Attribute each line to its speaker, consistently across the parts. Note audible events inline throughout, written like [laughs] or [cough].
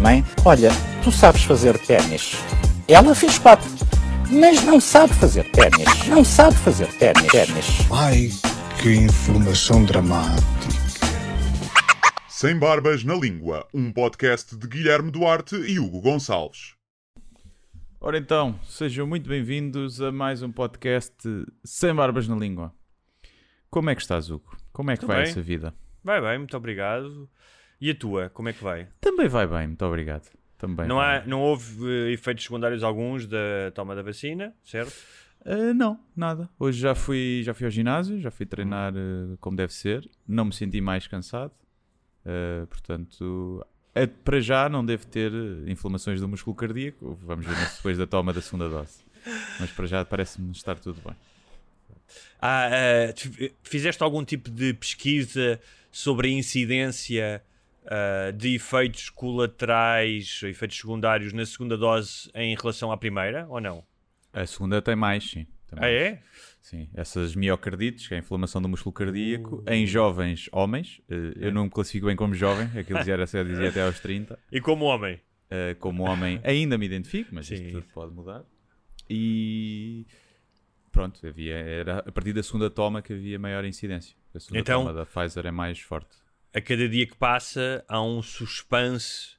Speaker 1: Mãe, olha, tu sabes fazer ténis. Ela fez quatro, mas não sabe fazer ténis. Não sabe fazer ténis. ténis.
Speaker 2: Ai, que informação dramática.
Speaker 3: Sem Barbas na Língua, um podcast de Guilherme Duarte e Hugo Gonçalves.
Speaker 4: Ora então, sejam muito bem-vindos a mais um podcast Sem Barbas na Língua. Como é que estás, Hugo? Como é que
Speaker 5: Tudo
Speaker 4: vai
Speaker 5: bem.
Speaker 4: essa vida?
Speaker 5: Vai bem, muito obrigado. E a tua, como é que vai?
Speaker 4: Também vai bem, muito obrigado. Também
Speaker 5: não, há, não houve eh, efeitos secundários alguns da toma da vacina, certo?
Speaker 4: Ah, não, nada. Hoje já fui, já fui ao ginásio, já fui treinar ah, como deve ser. Não me senti mais cansado. Portanto, para já não devo ter inflamações do músculo cardíaco. Vamos ver depois da toma da segunda dose. Mas para já parece-me estar tudo bem.
Speaker 5: Ah, fizeste algum tipo de pesquisa sobre a incidência ah, de efeitos colaterais, efeitos secundários na segunda dose em relação à primeira, ou não?
Speaker 4: A segunda tem mais, sim. Tem
Speaker 5: Ah,
Speaker 4: mais.
Speaker 5: é?
Speaker 4: Sim, essas miocardites, que é a inflamação do músculo cardíaco,
Speaker 5: Uh.
Speaker 4: em jovens homens, eh, eu não me classifico bem como jovem, aquilo dizia, era, eu dizia até aos 30,
Speaker 5: E como homem?
Speaker 4: eh, como homem ainda me identifico, mas
Speaker 5: Sim.
Speaker 4: isto tudo pode mudar. E pronto, havia, era a partir da segunda toma que havia maior incidência. A segunda
Speaker 5: Então-
Speaker 4: toma da Pfizer é mais forte.
Speaker 5: A cada dia que passa há um suspense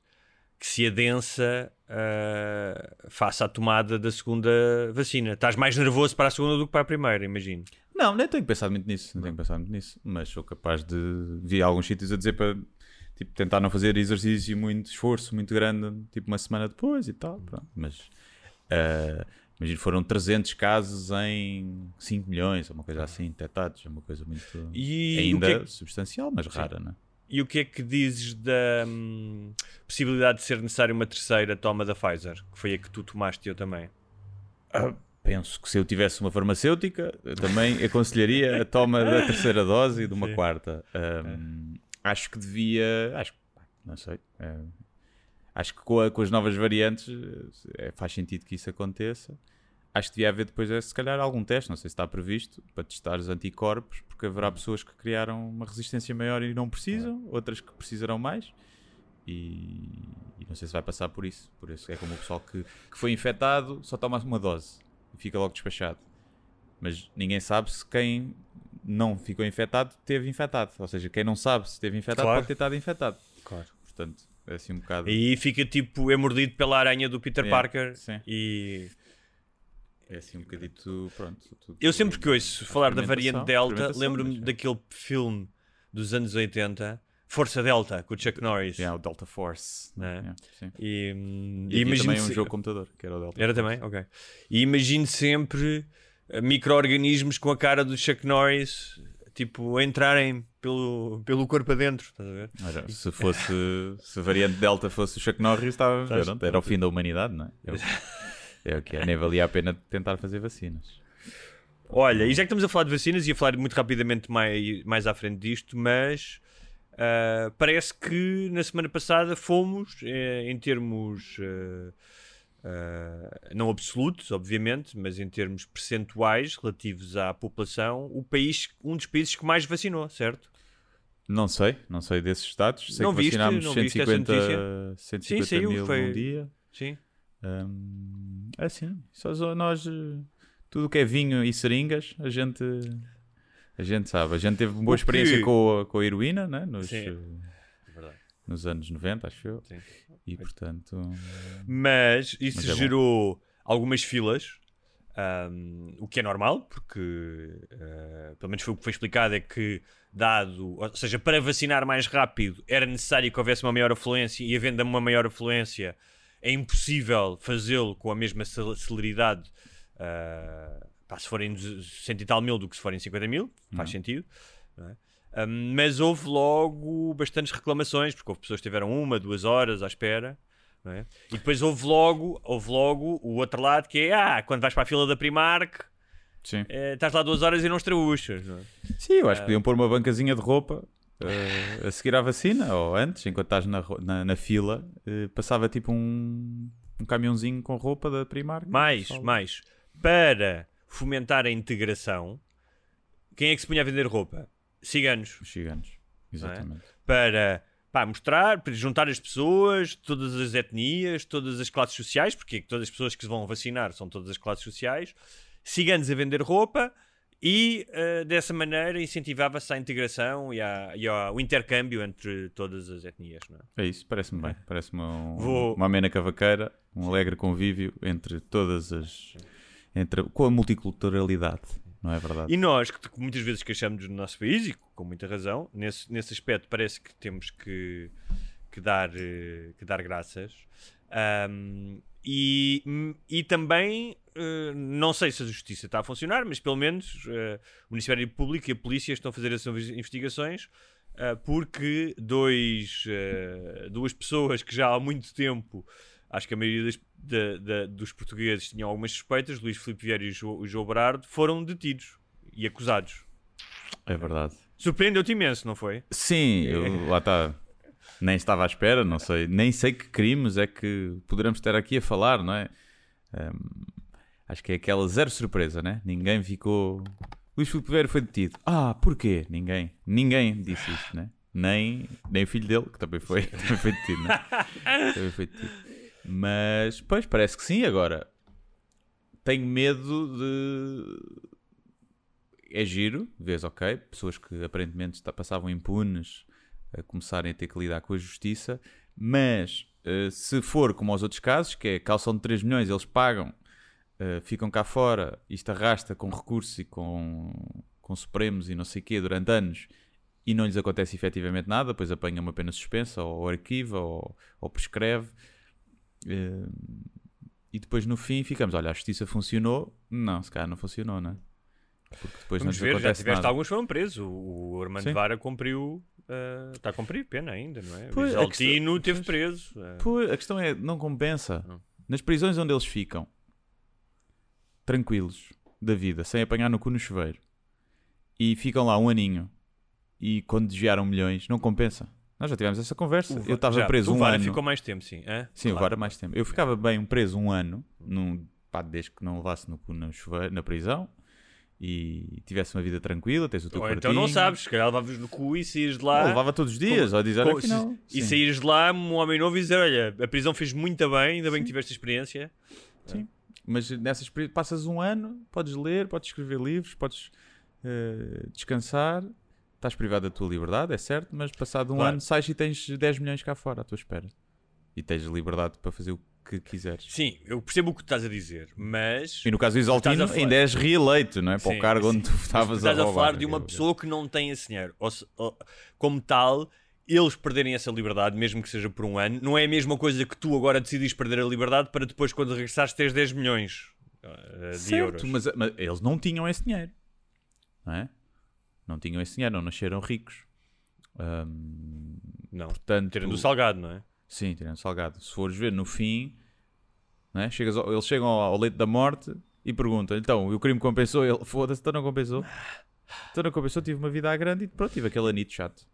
Speaker 5: que se adensa ah, face à tomada da segunda vacina. Estás mais nervoso para a segunda do que para a primeira, imagino.
Speaker 4: Não, nem tenho pensado muito nisso, não tenho pensado muito nisso, mas sou capaz de vi alguns sítios a dizer para tipo, tentar não fazer exercício muito esforço, muito grande, tipo uma semana depois e tal, pronto. Mas ah, imagino, foram 300 casos em 5 milhões, ou uma coisa assim, detectados, é uma coisa muito
Speaker 5: E
Speaker 4: ainda
Speaker 5: o que é
Speaker 4: substancial, mas rara, não é?
Speaker 5: E o que é que dizes da hum, possibilidade de ser necessária uma terceira toma da Pfizer? Que foi a que tu tomaste e eu também.
Speaker 4: Penso que se eu tivesse uma farmacêutica, eu também aconselharia a toma da terceira dose e de uma
Speaker 5: Sim.
Speaker 4: quarta. Ahm, acho que devia. Acho, não sei. é, acho que com, a- com as novas variantes é, faz sentido que isso aconteça. Acho que devia haver depois, é, se calhar, algum teste, não sei se está previsto, para testar os anticorpos, porque haverá pessoas que criaram uma resistência maior e não precisam, outras que precisarão mais. E, e não sei se vai passar por isso. Por isso é como o pessoal que, que foi infectado só toma uma dose e fica logo despachado. Mas ninguém sabe se quem não ficou infectado teve infectado. Ou seja, quem não sabe se teve infectado
Speaker 5: Claro.
Speaker 4: pode ter estado infectado.
Speaker 5: Claro.
Speaker 4: Portanto, é assim um bocado.
Speaker 5: E fica tipo, é mordido pela aranha do Peter
Speaker 4: Yeah,
Speaker 5: Parker.
Speaker 4: sim.
Speaker 5: E
Speaker 4: É assim um bocadito. Pronto. tudo-
Speaker 5: eu sempre que ouço falar da variante Delta, lembro-me
Speaker 4: é.
Speaker 5: daquele filme dos anos 80, Força Delta, com o Chuck Norris.
Speaker 4: Yeah, o Delta Force.
Speaker 5: Né?
Speaker 4: Yeah, sim.
Speaker 5: E, hum,
Speaker 4: E,
Speaker 5: imagino
Speaker 4: também um jogo computador que era o Delta
Speaker 5: Era
Speaker 4: Force.
Speaker 5: também? Ok. E imagino sempre eh, micro-organismos com a cara do Chuck Norris, tipo, a entrarem pelo, pelo corpo adentro, estás a ver?
Speaker 4: Ora, se fosse se a variante Delta fosse o Chuck Norris, estava era o fim da humanidade, não é? É o, [laughs] é o que é, nem valia a pena tentar fazer vacinas.
Speaker 5: Olha, e já que estamos a falar de vacinas, ia falar muito rapidamente mais, mais à frente disto, mas ah, parece que na semana passada fomos, eh, em termos eh, ah, não absolutos, obviamente, mas em termos percentuais relativos à população, o país, um dos países que mais vacinou, certo?
Speaker 4: Não sei, não sei desses dados. Sei
Speaker 5: Não
Speaker 4: que
Speaker 5: viste?
Speaker 4: vacinámos
Speaker 5: Não viste essa
Speaker 4: 150,
Speaker 5: notícia?
Speaker 4: 150
Speaker 5: Sim, saiu,
Speaker 4: mil
Speaker 5: foi-
Speaker 4: num dia.
Speaker 5: Sim.
Speaker 4: Hum, é assim, só nós, eh, tudo o que é vinho e seringas, a gente, a gente sabe. A gente teve boa
Speaker 5: O
Speaker 4: experiência
Speaker 5: que-
Speaker 4: com a, com a heroína, né? nos,
Speaker 5: Sim.
Speaker 4: eh,
Speaker 5: Verdade.
Speaker 4: nos anos 90, acho eu.
Speaker 5: Sim.
Speaker 4: E portanto,
Speaker 5: Mas isso
Speaker 4: Mas é bom.
Speaker 5: gerou algumas filas, ahm, o que é normal, porque ah, pelo menos foi o que foi explicado: é que, dado, ou seja, para vacinar mais rápido era necessário que houvesse uma maior afluência, e havendo uma maior afluência, é impossível fazê-lo com a mesma cel- celeridade. ah, pá, se forem 100 e tal mil do que se forem 50 mil, faz
Speaker 4: Uhum.
Speaker 5: sentido. não é? Um, mas houve logo bastantes reclamações, porque houve pessoas que tiveram uma, duas horas à espera. é? E depois houve logo, houve logo o outro lado que é ah, quando vais para a fila da Primark,
Speaker 4: Sim.
Speaker 5: eh, estás lá duas horas e não estrabuchas. Não é?
Speaker 4: Sim, eu acho que podiam pôr uma bancazinha de roupa eh, a seguir à vacina, ou antes, enquanto estás na, na, na fila, eh, passava tipo um, um caminhãozinho com roupa da Primark.
Speaker 5: Mais,
Speaker 4: Pessoal,
Speaker 5: mais. Para fomentar a integração, quem é que se punha a vender roupa? Ciganos.
Speaker 4: Os gigantes, exatamente.
Speaker 5: Para pá, mostrar, para juntar as pessoas, todas as etnias, todas as classes sociais, porque todas as pessoas que se vão vacinar são todas as classes sociais. Ciganos a vender roupa e eh, dessa maneira incentivava-se a integração e, a- e ao intercâmbio entre todas as etnias. Não é?
Speaker 4: É isso, parece-me bem. Parece-me um,
Speaker 5: Vou-
Speaker 4: uma amena cavaqueira, um alegre convívio entre todas as. Entre, com a multiculturalidade, não é verdade?
Speaker 5: E nós, que muitas vezes queixamos do nosso país, e com muita razão, nesse, nesse aspecto parece que temos que, que, dar, eh, que dar graças. Ahm, e, e também, eh, não sei se a justiça está a funcionar, mas pelo menos eh, o Ministério Público e a polícia estão a fazer essas investigações ah, porque dois, duas pessoas que já há muito tempo, acho que a maioria das- da- da- dos portugueses tinham algumas suspeitas, Luís Filipe Vieira e o Jo- o João Berardo, foram detidos e acusados.
Speaker 4: É verdade.
Speaker 5: Surpreendeu-te imenso, não foi?
Speaker 4: Sim, eu, lá está. Nem estava à espera, não sei. Nem sei que crimes é que poderemos estar aqui a falar, não é? Ahm, acho que é aquela zero surpresa, né? Ninguém ficou. Luís Filipe Vieira foi detido. Ah, porquê? Ninguém. Ninguém disse isto, né? Nem, nem o filho dele, que também foi, [laughs] também foi detido, né? também foi detido. Mas, pois, parece que sim. Agora, tenho medo de. É giro, vês, ok, pessoas que aparentemente passavam impunes a começarem a ter que lidar com a justiça, mas eh, se for como aos outros casos, que é calção de 3 milhões, eles pagam, eh, ficam cá fora, isto arrasta com recursos e com, com supremos e não sei o quê durante anos e não lhes acontece efetivamente nada, depois apanham uma pena suspensa ou arquiva ou, ou prescreve. eh, e depois no fim ficamos, olha, a justiça funcionou. Não, se calhar não funcionou, não é? Porque depois
Speaker 5: Vamos
Speaker 4: não
Speaker 5: ver, já tiveste
Speaker 4: nada.
Speaker 5: alguns que foram presos. O, Armando
Speaker 4: Sim.
Speaker 5: Vara cumpriu. ah, está a cumprir pena ainda, não é?
Speaker 4: Pois,
Speaker 5: o Altino teve preso. ah.
Speaker 4: Pô, a questão é, não compensa.
Speaker 5: Não.
Speaker 4: Nas prisões onde eles ficam, tranquilos da vida, sem apanhar no cu no chuveiro, e ficam lá um aninho, e quando desviaram milhões, não compensa. Nós já tivemos essa conversa.
Speaker 5: O
Speaker 4: Eu estava preso
Speaker 5: o
Speaker 4: um
Speaker 5: Vara
Speaker 4: ano.
Speaker 5: ficou mais tempo, sim. hã?
Speaker 4: Sim, o
Speaker 5: Claro.
Speaker 4: VAR mais tempo. Eu ficava bem preso um ano, num, pá, desde que não levasse no cu no chuveiro, na prisão, e tivesse uma vida tranquila, tens o teu
Speaker 5: Ou
Speaker 4: quartinho.
Speaker 5: então não sabes, se calhar levavas no cu e saías de lá.
Speaker 4: Eu levava todos os dias,
Speaker 5: Como-
Speaker 4: a dizer afinal.
Speaker 5: se- e
Speaker 4: sim.
Speaker 5: saíres de lá um homem novo e dizer: Olha, a prisão fez muito bem, ainda bem que tiveste experiência.
Speaker 4: Mas nessas passas um ano, podes ler, podes escrever livros, podes eh, descansar, estás privado da tua liberdade, é certo, mas passado um
Speaker 5: Claro.
Speaker 4: ano sais e tens 10 milhões cá fora à tua espera. E tens liberdade para fazer o que quiseres.
Speaker 5: Sim, eu percebo o que tu estás a dizer, mas.
Speaker 4: E no caso do Isaltino,
Speaker 5: a
Speaker 4: ainda és reeleito, não é? Para
Speaker 5: Sim,
Speaker 4: o cargo onde
Speaker 5: sim.
Speaker 4: tu
Speaker 5: Mas
Speaker 4: estavas
Speaker 5: tu estás a, falar de uma pessoa que não tem esse dinheiro. Ou ou- como tal, eles perderem essa liberdade, mesmo que seja por um ano, não é a mesma coisa que tu agora decidis perder a liberdade para depois, quando regressares, teres 10 milhões uh, de
Speaker 4: Certo,
Speaker 5: euros.
Speaker 4: mas, mas eles não tinham esse dinheiro. Não é? Não tinham esse dinheiro, não nasceram ricos.
Speaker 5: Não,
Speaker 4: portanto,
Speaker 5: tirando o salgado, não é?
Speaker 4: Sim, tirando salgado. Se fores ver no fim, não é? Chegas ao- eles chegam ao, ao leito da morte e perguntam: então, o crime compensou? Ele, foda-se, então não compensou. Então não compensou, tive uma vida à grande e pronto, tive aquele anito chato.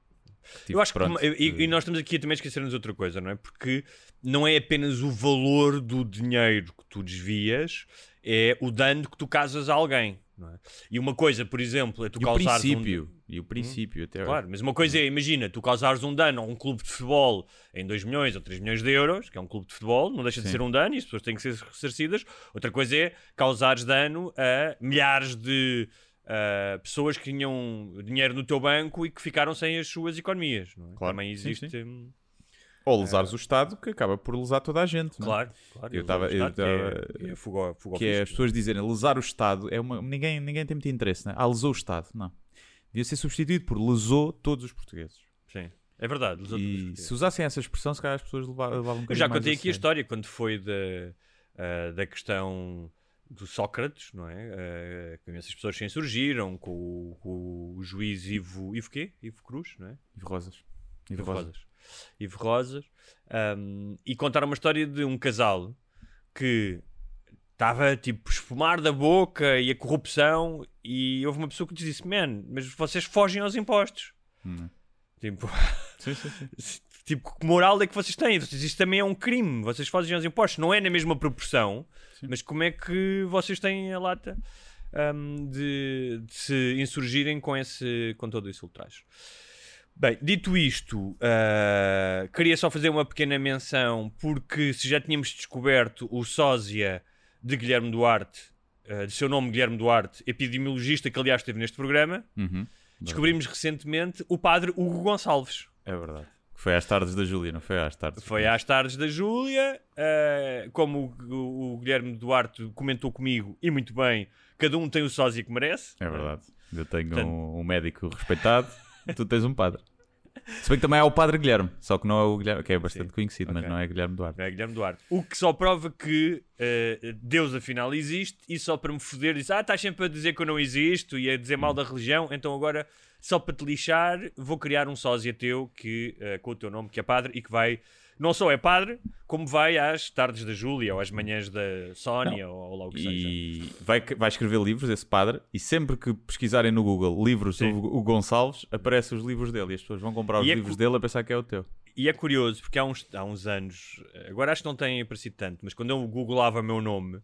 Speaker 4: Tive,
Speaker 5: Eu acho
Speaker 4: pronto,
Speaker 5: que e, e nós estamos aqui a também esquecermos outra coisa, não é? Porque não é apenas o valor do dinheiro que tu desvias, é o dano que tu causas a alguém, não é? E uma coisa, por exemplo, é tu
Speaker 4: E o
Speaker 5: causares um-
Speaker 4: princípio, e o princípio até
Speaker 5: Claro, mas uma coisa é, imagina, tu causares um dano a um clube de futebol em 2 milhões ou 3 milhões de euros, que é um clube de futebol, não deixa de
Speaker 4: Sim.
Speaker 5: ser um dano e as pessoas têm que ser ressarcidas. Outra coisa é causares dano a milhares de ah, pessoas que tinham dinheiro no teu banco e que ficaram sem as suas economias. Não é?
Speaker 4: Claro,
Speaker 5: Também
Speaker 4: sim,
Speaker 5: existe.
Speaker 4: sim.
Speaker 5: hum,
Speaker 4: Ou lesares o Estado, que acaba por lesar toda a gente. não é?
Speaker 5: Claro, claro.
Speaker 4: Eu
Speaker 5: eles
Speaker 4: tava-
Speaker 5: vão
Speaker 4: eu
Speaker 5: estar, que é- é fuga fuga
Speaker 4: que é as pessoas dizerem lesar o Estado, é uma, ninguém, ninguém tem muito interesse, né? Ah, lesou o Estado. Não. Devia ser substituído por lesou todos os portugueses.
Speaker 5: Sim, é verdade. os outros-
Speaker 4: E se usassem essa expressão, se calhar as pessoas leva- levavam um
Speaker 5: Eu já contei aqui a história quando foi da, ah, da questão do Sócrates, não é? Uh, que essas pessoas se insurgiram com, o- com o juiz Ivo, Ivo quê? Ivo Cruz, não é?
Speaker 4: Ivo Rosas.
Speaker 5: Ivo Rosas. Ivo Rosas. Um, e contaram uma história de um casal que estava tipo a espumar da boca e a corrupção e houve uma pessoa que disse, man, mas vocês fogem aos impostos.
Speaker 4: Hum.
Speaker 5: Tipo,
Speaker 4: Sim, sim, sim. [laughs]
Speaker 5: tipo, que moral é que vocês têm? Vocês- Isso também é um crime. Vocês fogem aos impostos. Não é na mesma proporção, mas como é que vocês têm a lata um, de, de se insurgirem com, esse, com todo esse ultraje? Bem, dito isto, ah, queria só fazer uma pequena menção, porque se já tínhamos descoberto o sósia de Guilherme Duarte, ah, de seu nome Guilherme Duarte, epidemiologista que aliás esteve neste programa,
Speaker 4: Uhum.
Speaker 5: descobrimos recentemente o padre Hugo Gonçalves.
Speaker 4: É verdade. Foi às tardes da Júlia, não foi às tardes?
Speaker 5: Foi às tardes da Júlia, ah, como o, o- Guilherme Duarte comentou comigo, e muito bem, cada um tem o sósia que merece.
Speaker 4: É verdade. Eu tenho
Speaker 5: Portanto-
Speaker 4: um, um médico respeitado, tu tens um padre. Se bem que também há o padre Guilherme, só que não é o Guilherme, que é bastante
Speaker 5: Sim.
Speaker 4: conhecido, mas
Speaker 5: Ok.
Speaker 4: não é Guilherme Duarte.
Speaker 5: É Guilherme Duarte. O que só prova que eh, Deus afinal existe e só para me foder disse: Ah, estás sempre a dizer que eu não existo e a dizer mal da religião, então agora só para te lixar vou criar um sósia teu que, eh, com o teu nome, que é padre e que vai, não só é padre, como vai às tardes da Júlia ou às manhãs da Sónia ou, ou lá o que seja.
Speaker 4: E vai, vai escrever livros, esse padre, e sempre que pesquisarem no Google livros
Speaker 5: Sim.
Speaker 4: sobre o Gonçalves, aparecem os livros dele e as pessoas vão comprar os
Speaker 5: E é
Speaker 4: livros
Speaker 5: cu-
Speaker 4: dele a pensar que é o teu.
Speaker 5: E é curioso, porque há uns, há uns anos, agora acho que não tem aparecido tanto, mas quando eu googlava meu nome,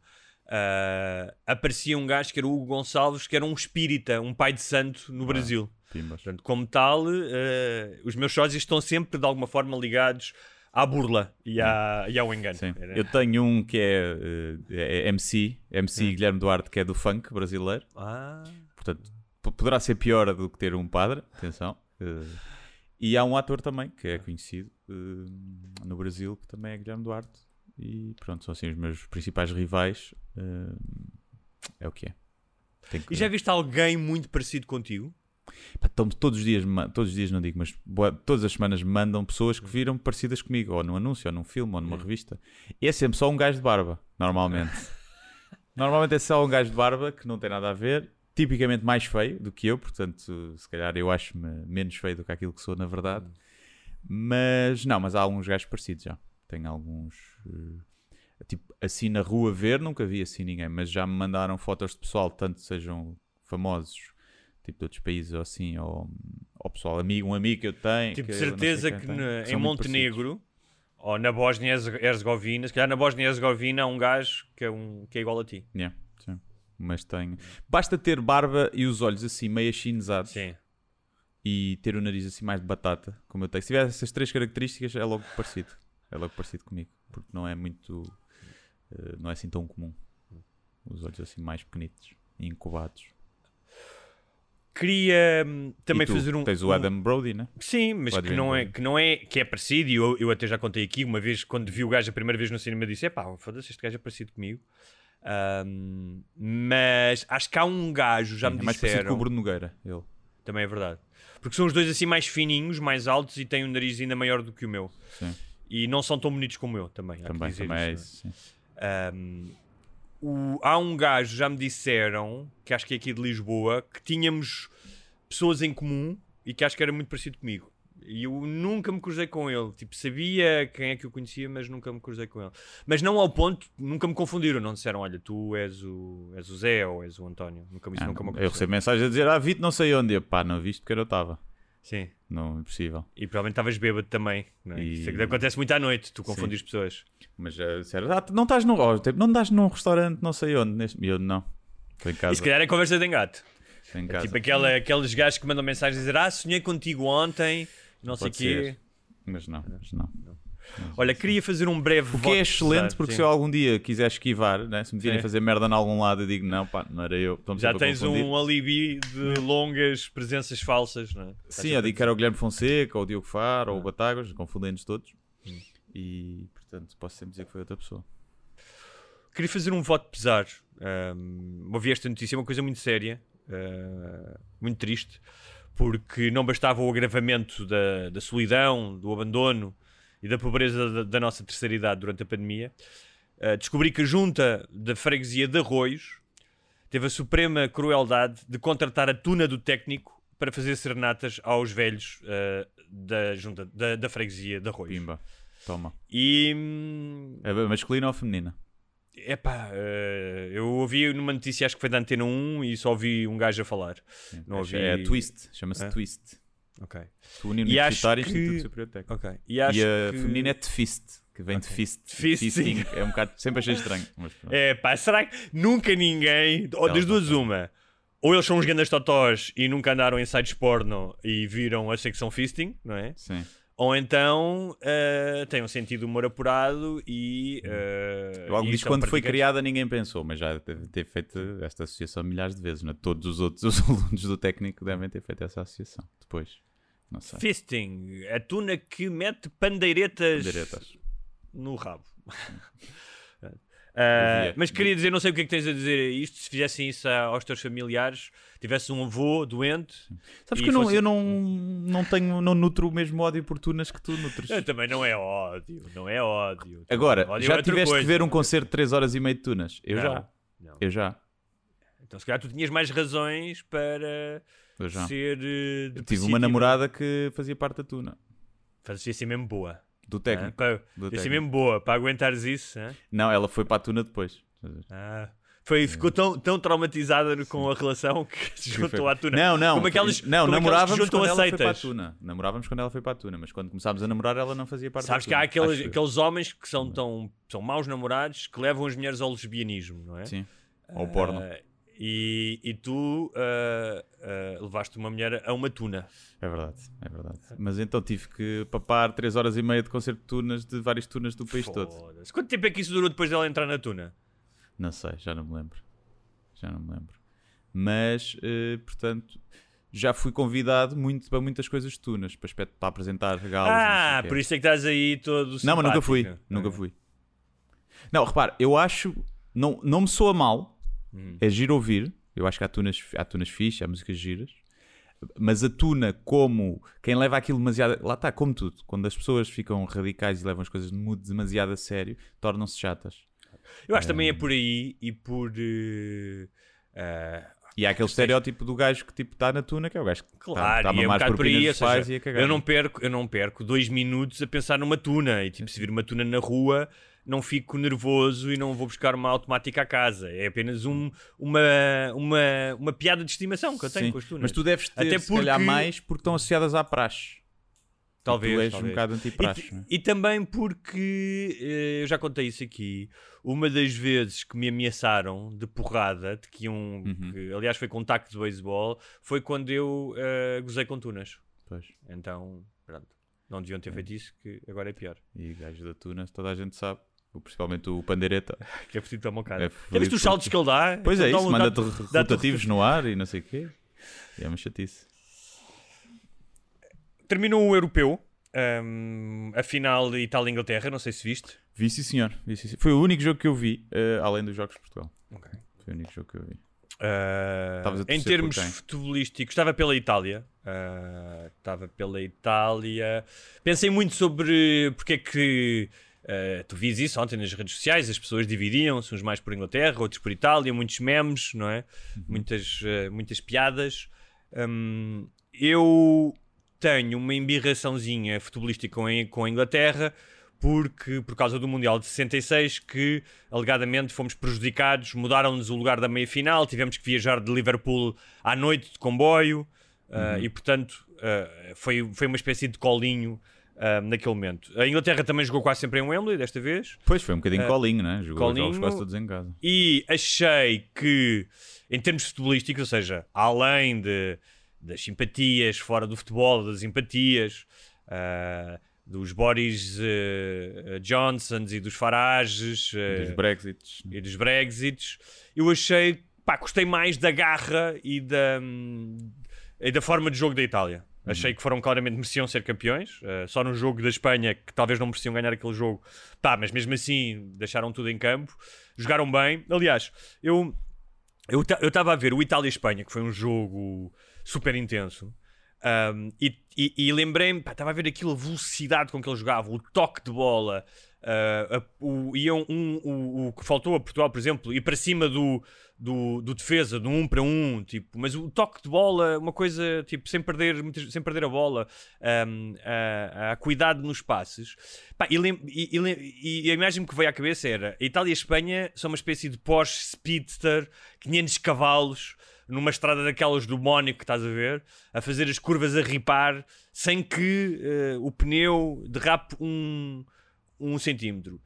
Speaker 5: ah, aparecia um gajo que era o Hugo Gonçalves, que era um espírita, um pai de santo no Brasil.
Speaker 4: Pimbas.
Speaker 5: Portanto, como tal, eh, os meus sócios estão sempre de alguma forma ligados à burla e, à, e ao engano.
Speaker 4: Sim. Eu tenho um que é, eh, é MC, MC Guilherme Duarte, que é do funk brasileiro.
Speaker 5: Ah,
Speaker 4: Portanto, poderá ser pior do que ter um padre, atenção. Eh, e há um ator também, que é conhecido eh, no Brasil, que também é Guilherme Duarte. E pronto, são assim os meus principais rivais. eh, é o que é. Que-
Speaker 5: e já viste alguém muito parecido contigo?
Speaker 4: Pá, todos os dias, todos os dias não digo, mas boa- todas as semanas mandam pessoas que viram parecidas comigo, ou num anúncio, ou num filme, ou numa revista. E é sempre só um gajo de barba, normalmente. [laughs] normalmente é só um gajo de barba que não tem nada a ver, tipicamente mais feio do que eu, portanto, se calhar eu acho-me menos feio do que aquilo que sou na verdade. Mas não, mas há alguns gajos parecidos já. Tenho alguns. eh, tipo, assim na rua ver, nunca vi assim ninguém, mas já me mandaram fotos de pessoal, tanto sejam famosos tipo de outros países ou assim, ou, ou pessoal, amigo, um amigo que eu tenho.
Speaker 5: Tipo,
Speaker 4: que
Speaker 5: de certeza que na-
Speaker 4: são
Speaker 5: em Montenegro ou na Bósnia-Herzegovina, se calhar na Bósnia-Herzegovina há um gajo que é, um, que é igual a ti.
Speaker 4: Yeah, sim. Mas tenho. Basta ter barba e os olhos assim meio achinizados
Speaker 5: Sim.
Speaker 4: e ter o nariz assim mais de batata, como eu tenho. Se tiver essas três características, é logo parecido. É logo parecido comigo, porque não é muito. eh, não é assim tão comum. Os olhos assim mais pequenitos e incubados.
Speaker 5: Queria hum, também
Speaker 4: tu?
Speaker 5: fazer um.
Speaker 4: Tens o
Speaker 5: um-
Speaker 4: Adam Brody, né?
Speaker 5: Sim, mas que não, é, que não é que é parecido, e eu, eu até já contei aqui, uma vez quando vi o gajo a primeira vez no cinema, disse: Epá, foda-se, este gajo é parecido comigo. Ahm, mas acho que há um gajo, já
Speaker 4: Sim,
Speaker 5: me
Speaker 4: é mais parecido
Speaker 5: disseram,
Speaker 4: com o Bruno Nogueira. Ele.
Speaker 5: também é verdade, porque são os dois assim mais fininhos, mais altos e têm um nariz ainda maior do que o meu.
Speaker 4: Sim.
Speaker 5: E não são tão bonitos como eu também.
Speaker 4: Também, também é
Speaker 5: isso. Um, o- há um gajo, já me disseram, que acho que é aqui de Lisboa, que tínhamos pessoas em comum e que acho que era muito parecido comigo. E eu nunca me cruzei com ele. Tipo, sabia quem é que eu conhecia, mas nunca me cruzei com ele. Mas não ao ponto, nunca me confundiram. Não disseram, olha, tu és o, és o Zé ou és o António. Nunca, isso
Speaker 4: Ah,
Speaker 5: nunca me
Speaker 4: eu
Speaker 5: aconteceu.
Speaker 4: recebo mensagens a dizer, ah, vi-te não sei onde. Eu, pá, não viste porque eu estava.
Speaker 5: Sim.
Speaker 4: Não, impossível.
Speaker 5: E provavelmente estavas bêbado também. Não é?
Speaker 4: E-
Speaker 5: Isso acontece muito à noite, tu confundes pessoas.
Speaker 4: Mas uh, disseram, ah, não estás num, oh, não estás num restaurante não sei onde. Neste... Eu, não. Estou em casa.
Speaker 5: E se calhar é conversa de engato.
Speaker 4: Estou em casa.
Speaker 5: Tipo aquela, aqueles gajos que mandam mensagens a dizer Ah, sonhei contigo ontem, não sei o
Speaker 4: Pode
Speaker 5: quê.
Speaker 4: Mas não, mas não.
Speaker 5: Olha, queria fazer um breve
Speaker 4: O que
Speaker 5: voto
Speaker 4: é excelente,
Speaker 5: pesar,
Speaker 4: porque
Speaker 5: sim.
Speaker 4: se eu algum dia quiser esquivar, né, se me virem
Speaker 5: Sim.
Speaker 4: fazer merda em algum lado, eu digo, não, pá, não era eu. Estamos
Speaker 5: Já tens
Speaker 4: confundir.
Speaker 5: um alibi de longas presenças falsas, não é?
Speaker 4: Sim, eu digo que era o Guilherme Fonseca, ou o Diogo Faro,
Speaker 5: Ah.
Speaker 4: ou o Batagas, confundem-nos todos.
Speaker 5: Hum.
Speaker 4: E, portanto, posso sempre dizer que foi outra pessoa.
Speaker 5: Queria fazer um voto pesar. Um, ouvi esta notícia, é uma coisa muito séria, uh, muito triste, porque não bastava o agravamento da, da solidão, do abandono e da pobreza da, da nossa terceira idade durante a pandemia. uh, descobri que a junta da freguesia de Arroios teve a suprema crueldade de contratar a tuna do técnico para fazer serenatas aos velhos uh, da junta da, da freguesia de Arroios.
Speaker 4: Pimba. Toma.
Speaker 5: E. hum,
Speaker 4: É masculina ou feminina?
Speaker 5: Epá, uh, eu ouvi numa notícia, acho que foi da Antena 1 e só ouvi um gajo a falar. Não ouvi...
Speaker 4: É Twist, chama-se
Speaker 5: Ah.
Speaker 4: Twist.
Speaker 5: Ok.
Speaker 4: União
Speaker 5: E
Speaker 4: Universitária
Speaker 5: que-
Speaker 4: Instituto Superior Técnico.
Speaker 5: Ok. E acho
Speaker 4: E a
Speaker 5: que...
Speaker 4: feminina é Tfist, que vem de
Speaker 5: Ok.
Speaker 4: fist.
Speaker 5: Fist,
Speaker 4: Fisting.
Speaker 5: sim.
Speaker 4: É um bocado, sempre achei estranho.
Speaker 5: É pá, será que nunca ninguém, ou das
Speaker 4: Elas
Speaker 5: duas uma, ou eles são uns grandes totós e nunca andaram em sites porno e viram a secção fisting, não é?
Speaker 4: Sim.
Speaker 5: Ou então eh, têm um sentido de humor apurado e. eh,
Speaker 4: Logo diz quando foi criada ninguém pensou, mas já deve ter feito esta associação milhares de vezes. Né? Todos os outros [laughs] os alunos do técnico devem ter feito essa associação. Depois, não sei.
Speaker 5: Fisting, a tuna que mete pandeiretas,
Speaker 4: Diretas.
Speaker 5: no rabo. [laughs] Ah,
Speaker 4: Havia.
Speaker 5: mas queria dizer, não sei o que é que tens a dizer a isto. Se fizessem isso aos teus familiares, tivesse um avô doente,
Speaker 4: Sabes que eu, não,
Speaker 5: fosse-
Speaker 4: eu não, não tenho, não nutro o mesmo ódio por tunas que tu nutres.
Speaker 5: eh, também não é ódio, não é ódio.
Speaker 4: Agora,
Speaker 5: Ódio é
Speaker 4: já
Speaker 5: outra
Speaker 4: tiveste
Speaker 5: coisa.
Speaker 4: que ver um concerto de 3 horas e meia de tunas? Eu
Speaker 5: Não,
Speaker 4: já.
Speaker 5: não.
Speaker 4: Eu já.
Speaker 5: Então, se calhar, tu tinhas mais razões para
Speaker 4: Eu já.
Speaker 5: ser.
Speaker 4: Eu tive uma namorada que fazia parte da tuna.
Speaker 5: Fazia ser mesmo boa.
Speaker 4: Do técnico.
Speaker 5: Para,
Speaker 4: Do técnico.
Speaker 5: mesmo boa para aguentares isso. hã?
Speaker 4: Não, ela foi para a tuna depois.
Speaker 5: Ah, foi, ficou tão, tão traumatizada com a relação que se juntou à tuna.
Speaker 4: Não, não.
Speaker 5: Como aquelas,
Speaker 4: não,
Speaker 5: como que
Speaker 4: namorávamos quando ela foi para a
Speaker 5: aceitas.
Speaker 4: tuna. Namorávamos quando ela foi para a tuna, mas quando começámos a namorar ela não fazia parte
Speaker 5: Sabes
Speaker 4: da
Speaker 5: que há
Speaker 4: tuna.
Speaker 5: aqueles,
Speaker 4: Acho
Speaker 5: aqueles homens que são tão são maus namorados que levam as mulheres ao lesbianismo, não é?
Speaker 4: Sim. Ou porno.
Speaker 5: Ah, e, e tu ah, ah, levaste uma mulher a uma tuna.
Speaker 4: É verdade, é verdade. Mas então tive que papar 3 horas e meia de concerto de tunas de várias tunas do país todo.
Speaker 5: Quanto tempo é que isso durou depois dela entrar na tuna?
Speaker 4: Não sei, já não me lembro. Já não me lembro. Mas, eh, portanto, já fui convidado muito, para muitas coisas de tunas, para, espet- para apresentar galos.
Speaker 5: ah, por isso é que estás aí todo
Speaker 4: Não, mas nunca fui. Nunca fui. Não, repare, eu acho. Não, não me soa mal.
Speaker 5: Hum.
Speaker 4: É giro ouvir. Eu acho que há tunas, há tunas fixe, há músicas giras. Mas a tuna, como quem leva aquilo demasiado. Lá está, como tudo. Quando as pessoas ficam radicais e levam as coisas demasiado a sério, tornam-se chatas.
Speaker 5: Eu acho que também é por aí e por. ah,
Speaker 4: E há aquele estereótipo do gajo que tipo está na tuna, que é o gajo que está
Speaker 5: Claro,
Speaker 4: tá a
Speaker 5: e é um bocado por aí, seja,
Speaker 4: e a cagar.
Speaker 5: eu não, perco, eu não perco dois minutos a pensar numa tuna e tipo, se vir uma tuna na rua não fico nervoso e não vou buscar uma automática à casa é apenas um, uma, uma, uma piada de estimação que eu tenho
Speaker 4: Sim,
Speaker 5: com as tunas
Speaker 4: Mas tu deves ter,
Speaker 5: Até
Speaker 4: se calhar,
Speaker 5: porque-
Speaker 4: mais porque estão associadas à praxe.
Speaker 5: talvez,
Speaker 4: tu és um
Speaker 5: talvez.
Speaker 4: bocado anti-praxe,
Speaker 5: E,
Speaker 4: não é?
Speaker 5: e também porque eh, eu já contei isso aqui uma das vezes que me ameaçaram de porrada de que um
Speaker 4: Uhum.
Speaker 5: que, aliás foi com um taco de beisebol foi quando eu eh, gozei com tunas
Speaker 4: Pois.
Speaker 5: então pronto não deviam ter feito isso que agora é pior
Speaker 4: E gajo da tuna, toda a gente sabe. Principalmente o pandeireta. [laughs]
Speaker 5: Que é fodido para uma cara.
Speaker 4: É
Speaker 5: Já viste os saltos que ele dá?
Speaker 4: Pois é
Speaker 5: dá
Speaker 4: isso,
Speaker 5: um-
Speaker 4: manda-te rotativos [laughs] no ar e não sei o quê. E é uma chatice.
Speaker 5: Terminou o europeu. hum, a final de Itália e Inglaterra, não sei se viste.
Speaker 4: Vi sim senhor. Vi, sim. Foi o único jogo que eu vi, eh, além dos Jogos de Portugal.
Speaker 5: Ok.
Speaker 4: Foi o único jogo que eu vi.
Speaker 5: Uh, em termos futebolísticos, estava pela Itália. Uh, estava pela Itália. Pensei muito sobre porque é que. Uh, tu vias isso ontem nas redes sociais, as pessoas dividiam-se, uns mais por Inglaterra, outros por Itália, muitos memes, não é? Muitas, uh, muitas piadas. Um, eu tenho uma embirraçãozinha futebolística com a, com a Inglaterra porque por causa do Mundial de 66 que alegadamente fomos prejudicados, mudaram-nos o lugar da meia-final, tivemos que viajar de Liverpool à noite de comboio uh, e portanto uh, foi, foi uma espécie de colinho uh, naquele momento. A Inglaterra também jogou quase sempre em Wembley desta vez
Speaker 4: Pois foi um bocadinho
Speaker 5: Eh,
Speaker 4: colinho, né? Jogou os jogos
Speaker 5: colinho.
Speaker 4: quase todos em casa.
Speaker 5: e achei que, em termos futebolísticos, ou seja, além de, das simpatias fora do futebol, das empatias, ah, dos Boris eh, Johnsons e dos Farages eh,
Speaker 4: Dos Brexits.
Speaker 5: e dos Brexits, eu achei, pá, gostei mais da garra e da, hum, e da forma de jogo da Itália. Achei que foram claramente mereciam ser campeões. eh, só no jogo da Espanha, que talvez não mereciam ganhar aquele jogo, pá, mas mesmo assim deixaram tudo em campo. Jogaram bem. Aliás, eu eu estava a ver o Itália-Espanha, que foi um jogo super intenso. um, e, e, e lembrei-me, estava a ver aquilo, a velocidade com que ele jogava, o toque de bola, uh, a, o, e um, o, o que faltou a Portugal, por exemplo, ir para cima do, do, do defesa, do 1 um para 1, um, tipo, mas o toque de bola, uma coisa, tipo, sem perder, sem perder a bola, um, a, a, cuidado nos passes. Pá, e, e, e, e, a imagem que veio à cabeça era, a Itália e a Espanha são uma espécie de Porsche Speedster, 500 cavalos, numa estrada daquelas do Mónico que estás a ver, a fazer as curvas a ripar, sem que uh, o pneu derrape um, um centímetro.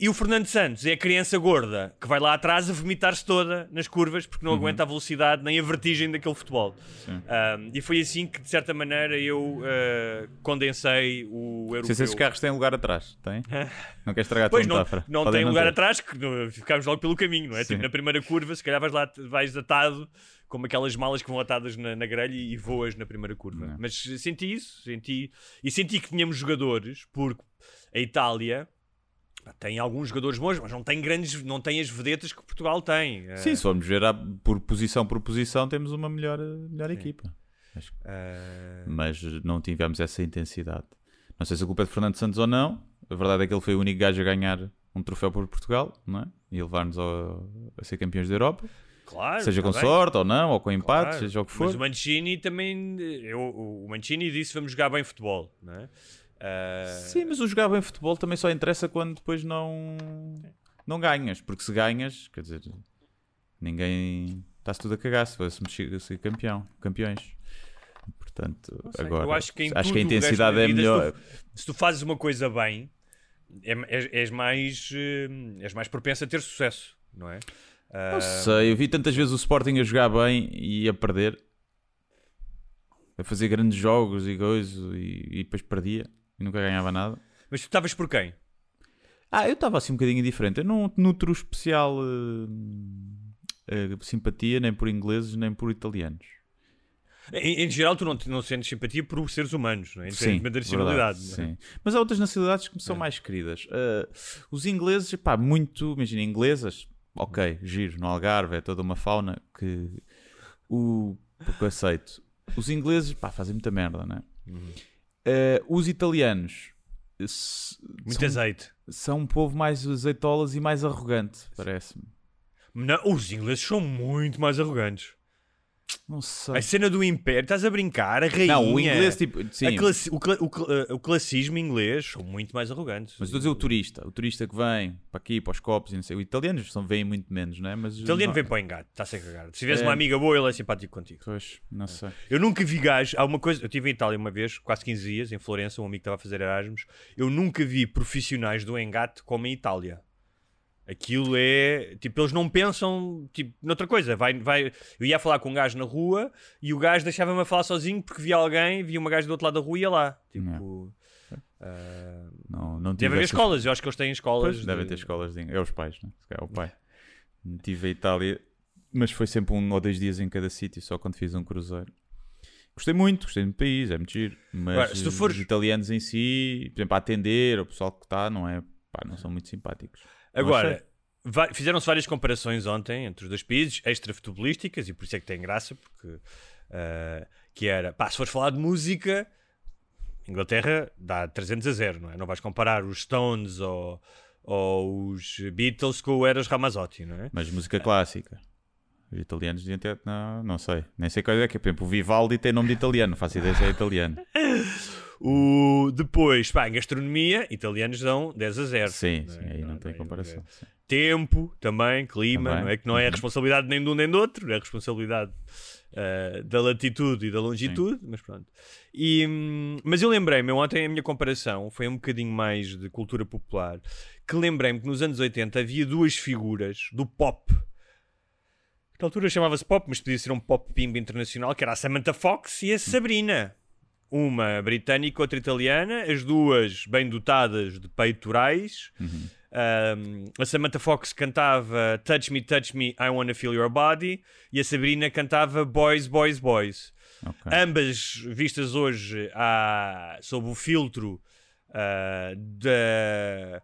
Speaker 5: E o Fernando Santos é a criança gorda que vai lá atrás a vomitar-se toda nas curvas porque não uhum. aguenta a velocidade nem a vertigem daquele futebol. Um, e foi assim que, de certa maneira, eu uh, condensei o europeu.
Speaker 4: Se esses carros têm lugar atrás, tem? [laughs] não quer estragar a tua
Speaker 5: não,
Speaker 4: metáfora.
Speaker 5: Não tem lugar ter. atrás, que ficámos logo pelo caminho, não é? Tipo, na primeira curva, se calhar vais lá, vais atado como aquelas malas que vão atadas na, na grelha e voas na primeira curva. Não. Mas senti isso, senti. E senti que tínhamos jogadores, porque a Itália tem alguns jogadores bons, mas não tem grandes, não tem as vedetas que Portugal tem.
Speaker 4: Sim, se formos ver por posição por posição, temos uma melhor, melhor equipa. Mas, uh... mas não tivemos essa intensidade. Não sei se a culpa é de Fernando Santos ou não. A verdade é que ele foi o único gajo a ganhar um troféu por Portugal, não é? E levar-nos a ser campeões da Europa.
Speaker 5: Claro,
Speaker 4: seja com tá bem. sorte ou não, ou com empate, claro. seja o que for.
Speaker 5: Mas o Mancini também, eu, o Mancini disse vamos jogar bem futebol, não é?
Speaker 4: Uh... Sim, mas o jogar bem futebol também só interessa quando depois não, não ganhas, porque se ganhas, quer dizer, ninguém está-se tudo a cagar se fosse ser campeão, campeões. Portanto, agora eu acho que, acho que a intensidade é melhor.
Speaker 5: Se tu, se tu, fazes uma coisa bem, é, és, és, mais, eh, és mais propenso a ter sucesso, não é?
Speaker 4: Uh... Não sei, eu vi tantas vezes o Sporting a jogar bem e a perder, a fazer grandes jogos e coisas, e, e depois perdia e nunca ganhava nada.
Speaker 5: Mas tu estavas por quem?
Speaker 4: Ah, eu estava assim um bocadinho diferente. Eu não nutro especial uh, uh, simpatia nem por ingleses nem por italianos.
Speaker 5: Em, em, geral, tu não, não sentes simpatia por seres humanos, não é? Sim, da nacionalidade.
Speaker 4: Verdade, é? sim. Mas há outras nacionalidades que me são é. mais queridas. Uh, os ingleses, pá, muito. Imagina, inglesas, ok, giro, no Algarve é toda uma fauna que o pouco aceito. Os ingleses, pá, fazem muita merda, não é? Uhum. Uh, os italianos.
Speaker 5: Muito são, azeite.
Speaker 4: São um povo mais azeitolas e mais arrogante, parece-me.
Speaker 5: Os ingleses são muito mais arrogantes.
Speaker 4: Não sei.
Speaker 5: A cena do Império, estás a brincar? A rainha.
Speaker 4: Não, o inglês, tipo. Sim.
Speaker 5: Classi o, cla o, cla o, classismo inglês são muito mais arrogantes.
Speaker 4: Mas estou a dizer o turista. O turista que vem para aqui, para os copos e não sei. Os italianos são, vêm muito menos, não é? Mas
Speaker 5: o italiano
Speaker 4: não...
Speaker 5: vem para o engate, está-se a cagar. Se tivesse é... uma amiga boa, ele é simpático contigo.
Speaker 4: Pois, não é. sei.
Speaker 5: Eu nunca vi gajos. Há uma coisa. Eu estive em Itália uma vez, quase 15 dias, em Florença, um amigo estava a fazer Erasmus. Eu nunca vi profissionais do engate como em Itália. Aquilo é. Tipo, eles não pensam tipo, noutra coisa. Vai, vai... Eu ia falar com um gajo na rua e o gajo deixava-me a falar sozinho porque via alguém, via uma gajo do outro lado da rua e ia lá. Tipo. Uh...
Speaker 4: Não, não
Speaker 5: Deve haver essas... escolas, eu acho que eles têm escolas. Pois,
Speaker 4: de... Devem ter escolas, de... é os pais, né? é o pai. Tive a Itália, mas foi sempre um ou dois dias em cada sítio, só quando fiz um cruzeiro. Gostei muito, gostei do país, é muito giro. Mas Agora, se tu fores... os italianos em si, por exemplo, a atender, o pessoal que está, não é? Pá, não são muito simpáticos.
Speaker 5: Agora, fizeram-se várias comparações ontem entre os dois países, extra-futebolísticas, e por isso é que tem graça, porque uh, que era, pá, se fores falar de música, Inglaterra dá 300 a 0, não é? Não vais comparar os Stones ou, ou os Beatles com o Eros Ramazzotti, não é?
Speaker 4: Mas música clássica. Os italianos deviam ter. Não, não sei. Nem sei qual é que é. Por exemplo, o Vivaldi tem nome de italiano. Não faço ideia se é italiano. [laughs]
Speaker 5: o... Depois, pá, em gastronomia, italianos dão 10 a 0.
Speaker 4: Sim, é? sim aí não, não tem comparação.
Speaker 5: Tempo também, clima, também. não é? Que não é a responsabilidade nem de um nem do outro, é a responsabilidade uh, da latitude e da longitude, sim. mas pronto. E, mas eu lembrei-me, ontem a minha comparação foi um bocadinho mais de cultura popular, que lembrei-me que nos anos 80 havia duas figuras do pop na altura chamava-se pop, mas podia ser um pop pimba internacional, que era a Samantha Fox e a Sabrina. Uma britânica, outra italiana, as duas bem dotadas de peitorais. Uhum. Um, a Samantha Fox cantava Touch Me, Touch Me, I Wanna Feel Your Body e a Sabrina cantava Boys, Boys, Boys. Okay. Ambas vistas hoje à, sob o filtro uh, da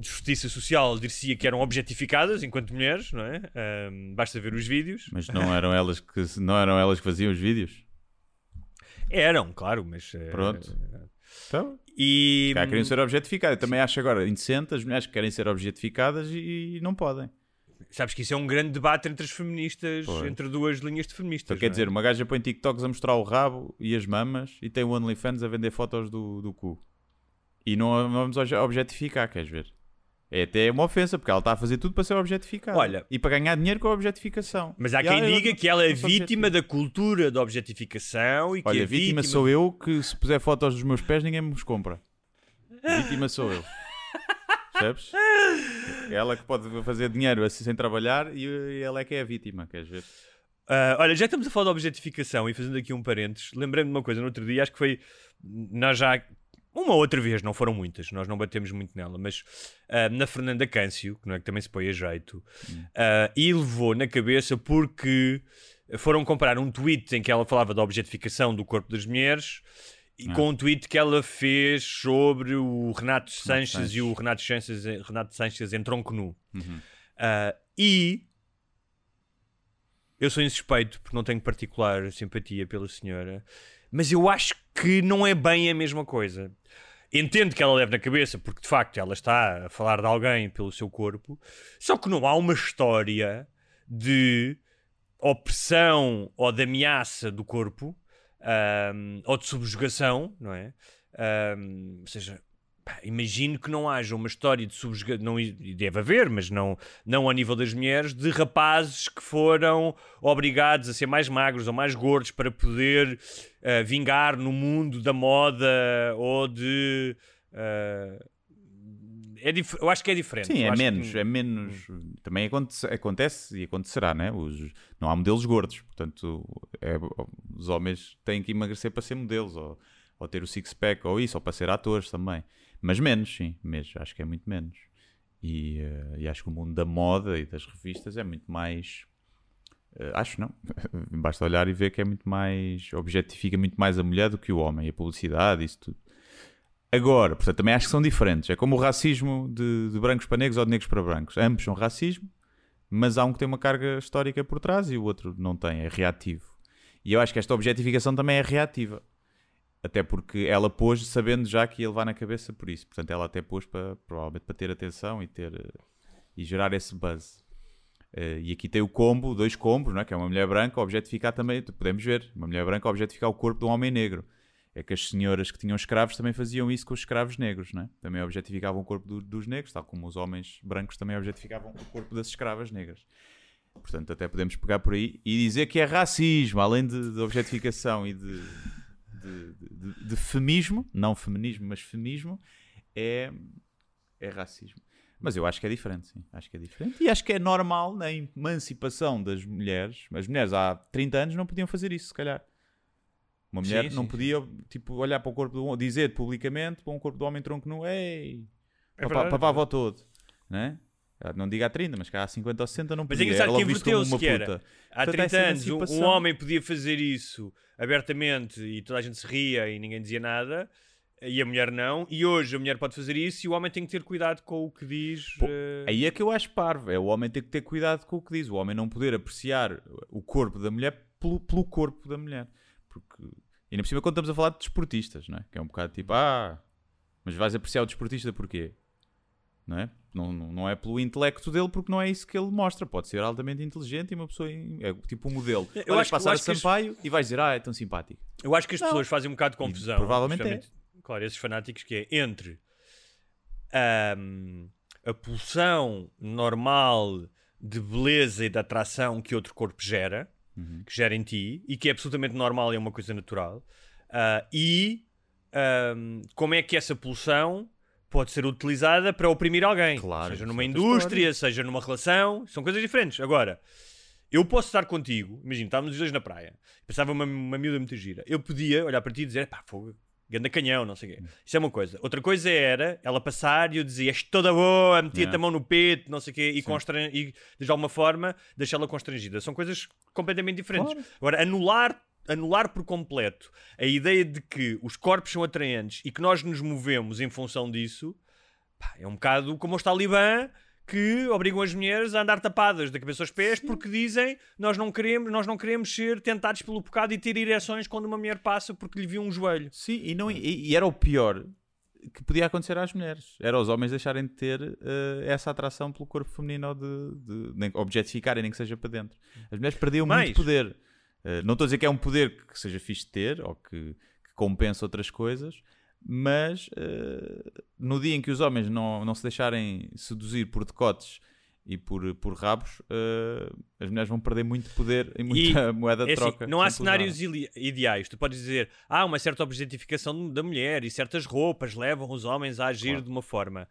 Speaker 5: de justiça social dir-se que eram objetificadas enquanto mulheres, não é? Um, basta ver os vídeos.
Speaker 4: Mas não eram elas que não eram elas que faziam os vídeos?
Speaker 5: Eram, claro, mas. eh,
Speaker 4: Pronto. Então,
Speaker 5: E.
Speaker 4: cá queriam ser objetificadas. Eu também acho agora indecente as mulheres que querem ser objetificadas e, e não podem.
Speaker 5: Sabes que isso é um grande debate entre as feministas, entre duas linhas de feministas.
Speaker 4: Então, quer
Speaker 5: é?
Speaker 4: dizer, uma gaja põe TikToks a mostrar o rabo e as mamas e tem o OnlyFans a vender fotos do, do cu. E não, vamos obje- objetificar, queres ver? É até uma ofensa, porque ela está a fazer tudo para ser objetificada.
Speaker 5: Olha-
Speaker 4: E para ganhar dinheiro com a objetificação.
Speaker 5: Mas há
Speaker 4: E
Speaker 5: quem
Speaker 4: ela-
Speaker 5: diga que ela é
Speaker 4: não
Speaker 5: vítima da cultura da objetificação e que
Speaker 4: Olha,
Speaker 5: é
Speaker 4: vítima, sou eu que se puser fotos dos meus pés ninguém me os compra. Vítima sou eu. [laughs] Percebes? É ela que pode fazer dinheiro assim sem trabalhar e ela é que é a vítima, queres ver?
Speaker 5: Ah, olha, já estamos a falar de objetificação e fazendo aqui um parênteses, lembrei-me de uma coisa no outro dia, acho que foi. Nós já. Uma outra vez, não foram muitas, nós não batemos muito nela, mas ah, na Fernanda Câncio, que não é que também se põe a jeito, ah, e levou na cabeça porque foram comprar um tweet em que ela falava da objetificação do corpo das mulheres e com um tweet que ela fez sobre o Renato Sanches,
Speaker 4: Sanches.
Speaker 5: e o Renato Sanches, Renato Sanches em tronco nu. Ah, e eu sou insuspeito porque não tenho particular simpatia pela senhora, mas eu acho que não é bem a mesma coisa. Entendo que ela leve na cabeça, porque de facto ela está a falar de alguém pelo seu corpo, só que não há uma história de opressão ou de ameaça do corpo ahm, ou de subjugação, não é? Ahm, ou seja, pá, imagino que não haja uma história de subjugação, não, e deve haver, mas não, não ao nível das mulheres, de rapazes que foram obrigados a ser mais magros ou mais gordos para poder ah, vingar no mundo da moda ou de. ah, é dif- eu acho que é diferente.
Speaker 4: Sim, é
Speaker 5: acho que-
Speaker 4: menos, é menos. Também acontece, acontece e acontecerá, né? Os, não há modelos gordos, portanto, é- os homens têm que emagrecer para ser modelos, ou, ou ter o six-pack, ou isso, ou para ser atores também. Mas menos, sim, mesmo, acho que é muito menos. E, eh, e acho que o mundo da moda e das revistas é muito mais. eh, acho não. [laughs] Basta olhar e ver que é muito mais. objetifica muito mais a mulher do que o homem, a publicidade, isso tudo. Agora, portanto, também acho que são diferentes. É como o racismo de, de brancos para negros ou de negros para brancos. Ambos são racismo, mas há um que tem uma carga histórica por trás e o outro não tem, é reativo. E eu acho que esta objetificação também é reativa. Até porque ela pôs sabendo já que ia levar na cabeça por isso. Portanto, ela até pôs para, provavelmente para ter atenção e, ter, eh, e gerar esse buzz. Eh, e aqui tem o combo, dois combos, não é? que é uma mulher branca objetificar também, podemos ver, uma mulher branca objetificar o corpo de um homem negro. É que as senhoras que tinham escravos também faziam isso com os escravos negros, não é? Também objetificavam o corpo do- dos negros, tal como os homens brancos também objetificavam o corpo das escravas negras. Portanto, até podemos pegar por aí e dizer que é racismo, além de, de objetificação e de, de, de, de feminismo, não feminismo, mas feminismo, é, é racismo. Mas eu acho que é diferente, sim. Acho que é diferente. E acho que é normal na emancipação das mulheres. As mulheres há 30 anos não podiam fazer isso, se calhar. Uma mulher
Speaker 5: Sim,
Speaker 4: não
Speaker 5: sim,
Speaker 4: podia tipo, olhar para o corpo do homem, dizer publicamente para um corpo do homem tronco nu, ei,
Speaker 5: É
Speaker 4: para,
Speaker 5: verdade.
Speaker 4: para a avó todo. Né? Não diga há 30, mas cá há 50 ou 60 não
Speaker 5: Mas é
Speaker 4: podia.
Speaker 5: engraçado que inverteu-se que era.
Speaker 4: puta.
Speaker 5: Há
Speaker 4: Portanto,
Speaker 5: 30
Speaker 4: essa
Speaker 5: anos um, um homem podia fazer isso abertamente e toda a gente se ria e ninguém dizia nada e a mulher não. E hoje a mulher pode fazer isso e o homem tem que ter cuidado com o que diz.
Speaker 4: Pô,
Speaker 5: eh,
Speaker 4: Aí é que eu acho parvo. É o homem ter que ter cuidado com o que diz. O homem não poder apreciar o corpo da mulher pelo, pelo corpo da mulher. Porque, e por cima, quando estamos a falar de desportistas, não é? Que é um bocado tipo, ah, mas vais apreciar o desportista porquê? Não é? Não, não, é pelo intelecto dele, porque não é isso que ele mostra. Pode ser altamente inteligente e uma pessoa. É tipo um modelo.
Speaker 5: Eu
Speaker 4: Eu
Speaker 5: acho que- eu
Speaker 4: passar
Speaker 5: acho
Speaker 4: a
Speaker 5: as-
Speaker 4: Sampaio e vais dizer, ah, é tão simpático.
Speaker 5: Eu acho que as
Speaker 4: Não.
Speaker 5: pessoas fazem um bocado de confusão.
Speaker 4: provavelmente é.
Speaker 5: Claro, esses fanáticos que é entre ahm, a pulsão normal de beleza e de atração que outro corpo gera,
Speaker 4: Uhum.
Speaker 5: que gera em ti, e que é absolutamente normal e é uma coisa natural, ah, e ahm, como é que essa pulsão pode ser utilizada para oprimir alguém,
Speaker 4: Claro,
Speaker 5: seja numa
Speaker 4: é
Speaker 5: indústria, seja numa relação, são coisas diferentes. Agora, eu posso estar contigo, imagina, estávamos os dois na praia, pensava uma, uma miúda muito gira. Eu podia olhar para ti e dizer, pá, fogo, ganda canhão, não sei o quê. Isso é uma coisa. Outra coisa era ela passar e eu dizia, és toda boa, metia-te
Speaker 4: Yeah.
Speaker 5: a mão no peito, não sei o quê, e, constran... e de alguma forma deixá-la constrangida. São coisas completamente diferentes.
Speaker 4: Claro.
Speaker 5: Agora, anular. Anular por completo a ideia de que os corpos são atraentes e que nós nos movemos em função disso pá, é um bocado como os talibã que obrigam as mulheres a andar tapadas da cabeça aos pés porque dizem nós não queremos, nós não queremos ser tentados pelo pecado e ter ereções quando uma mulher passa porque lhe viu um joelho.
Speaker 4: Sim, e, não, e, e era o pior que podia acontecer às mulheres. Era os homens deixarem de ter eh, essa atração pelo corpo feminino ou de, de, nem, objetificarem, nem que seja para dentro. As mulheres perdiam
Speaker 5: Mais.
Speaker 4: muito poder. Eh, não estou a dizer que é um poder que seja fixe de ter ou que, que compensa outras coisas, mas eh, no dia em que os homens não, não se deixarem seduzir por decotes e por, por rabos, eh, as mulheres vão perder muito poder e muita [laughs] moeda de
Speaker 5: É assim,
Speaker 4: troca.
Speaker 5: não há cenários ideais. Tu podes dizer, há uma certa objetificação da mulher e certas roupas levam os homens a agir
Speaker 4: Claro.
Speaker 5: de uma forma.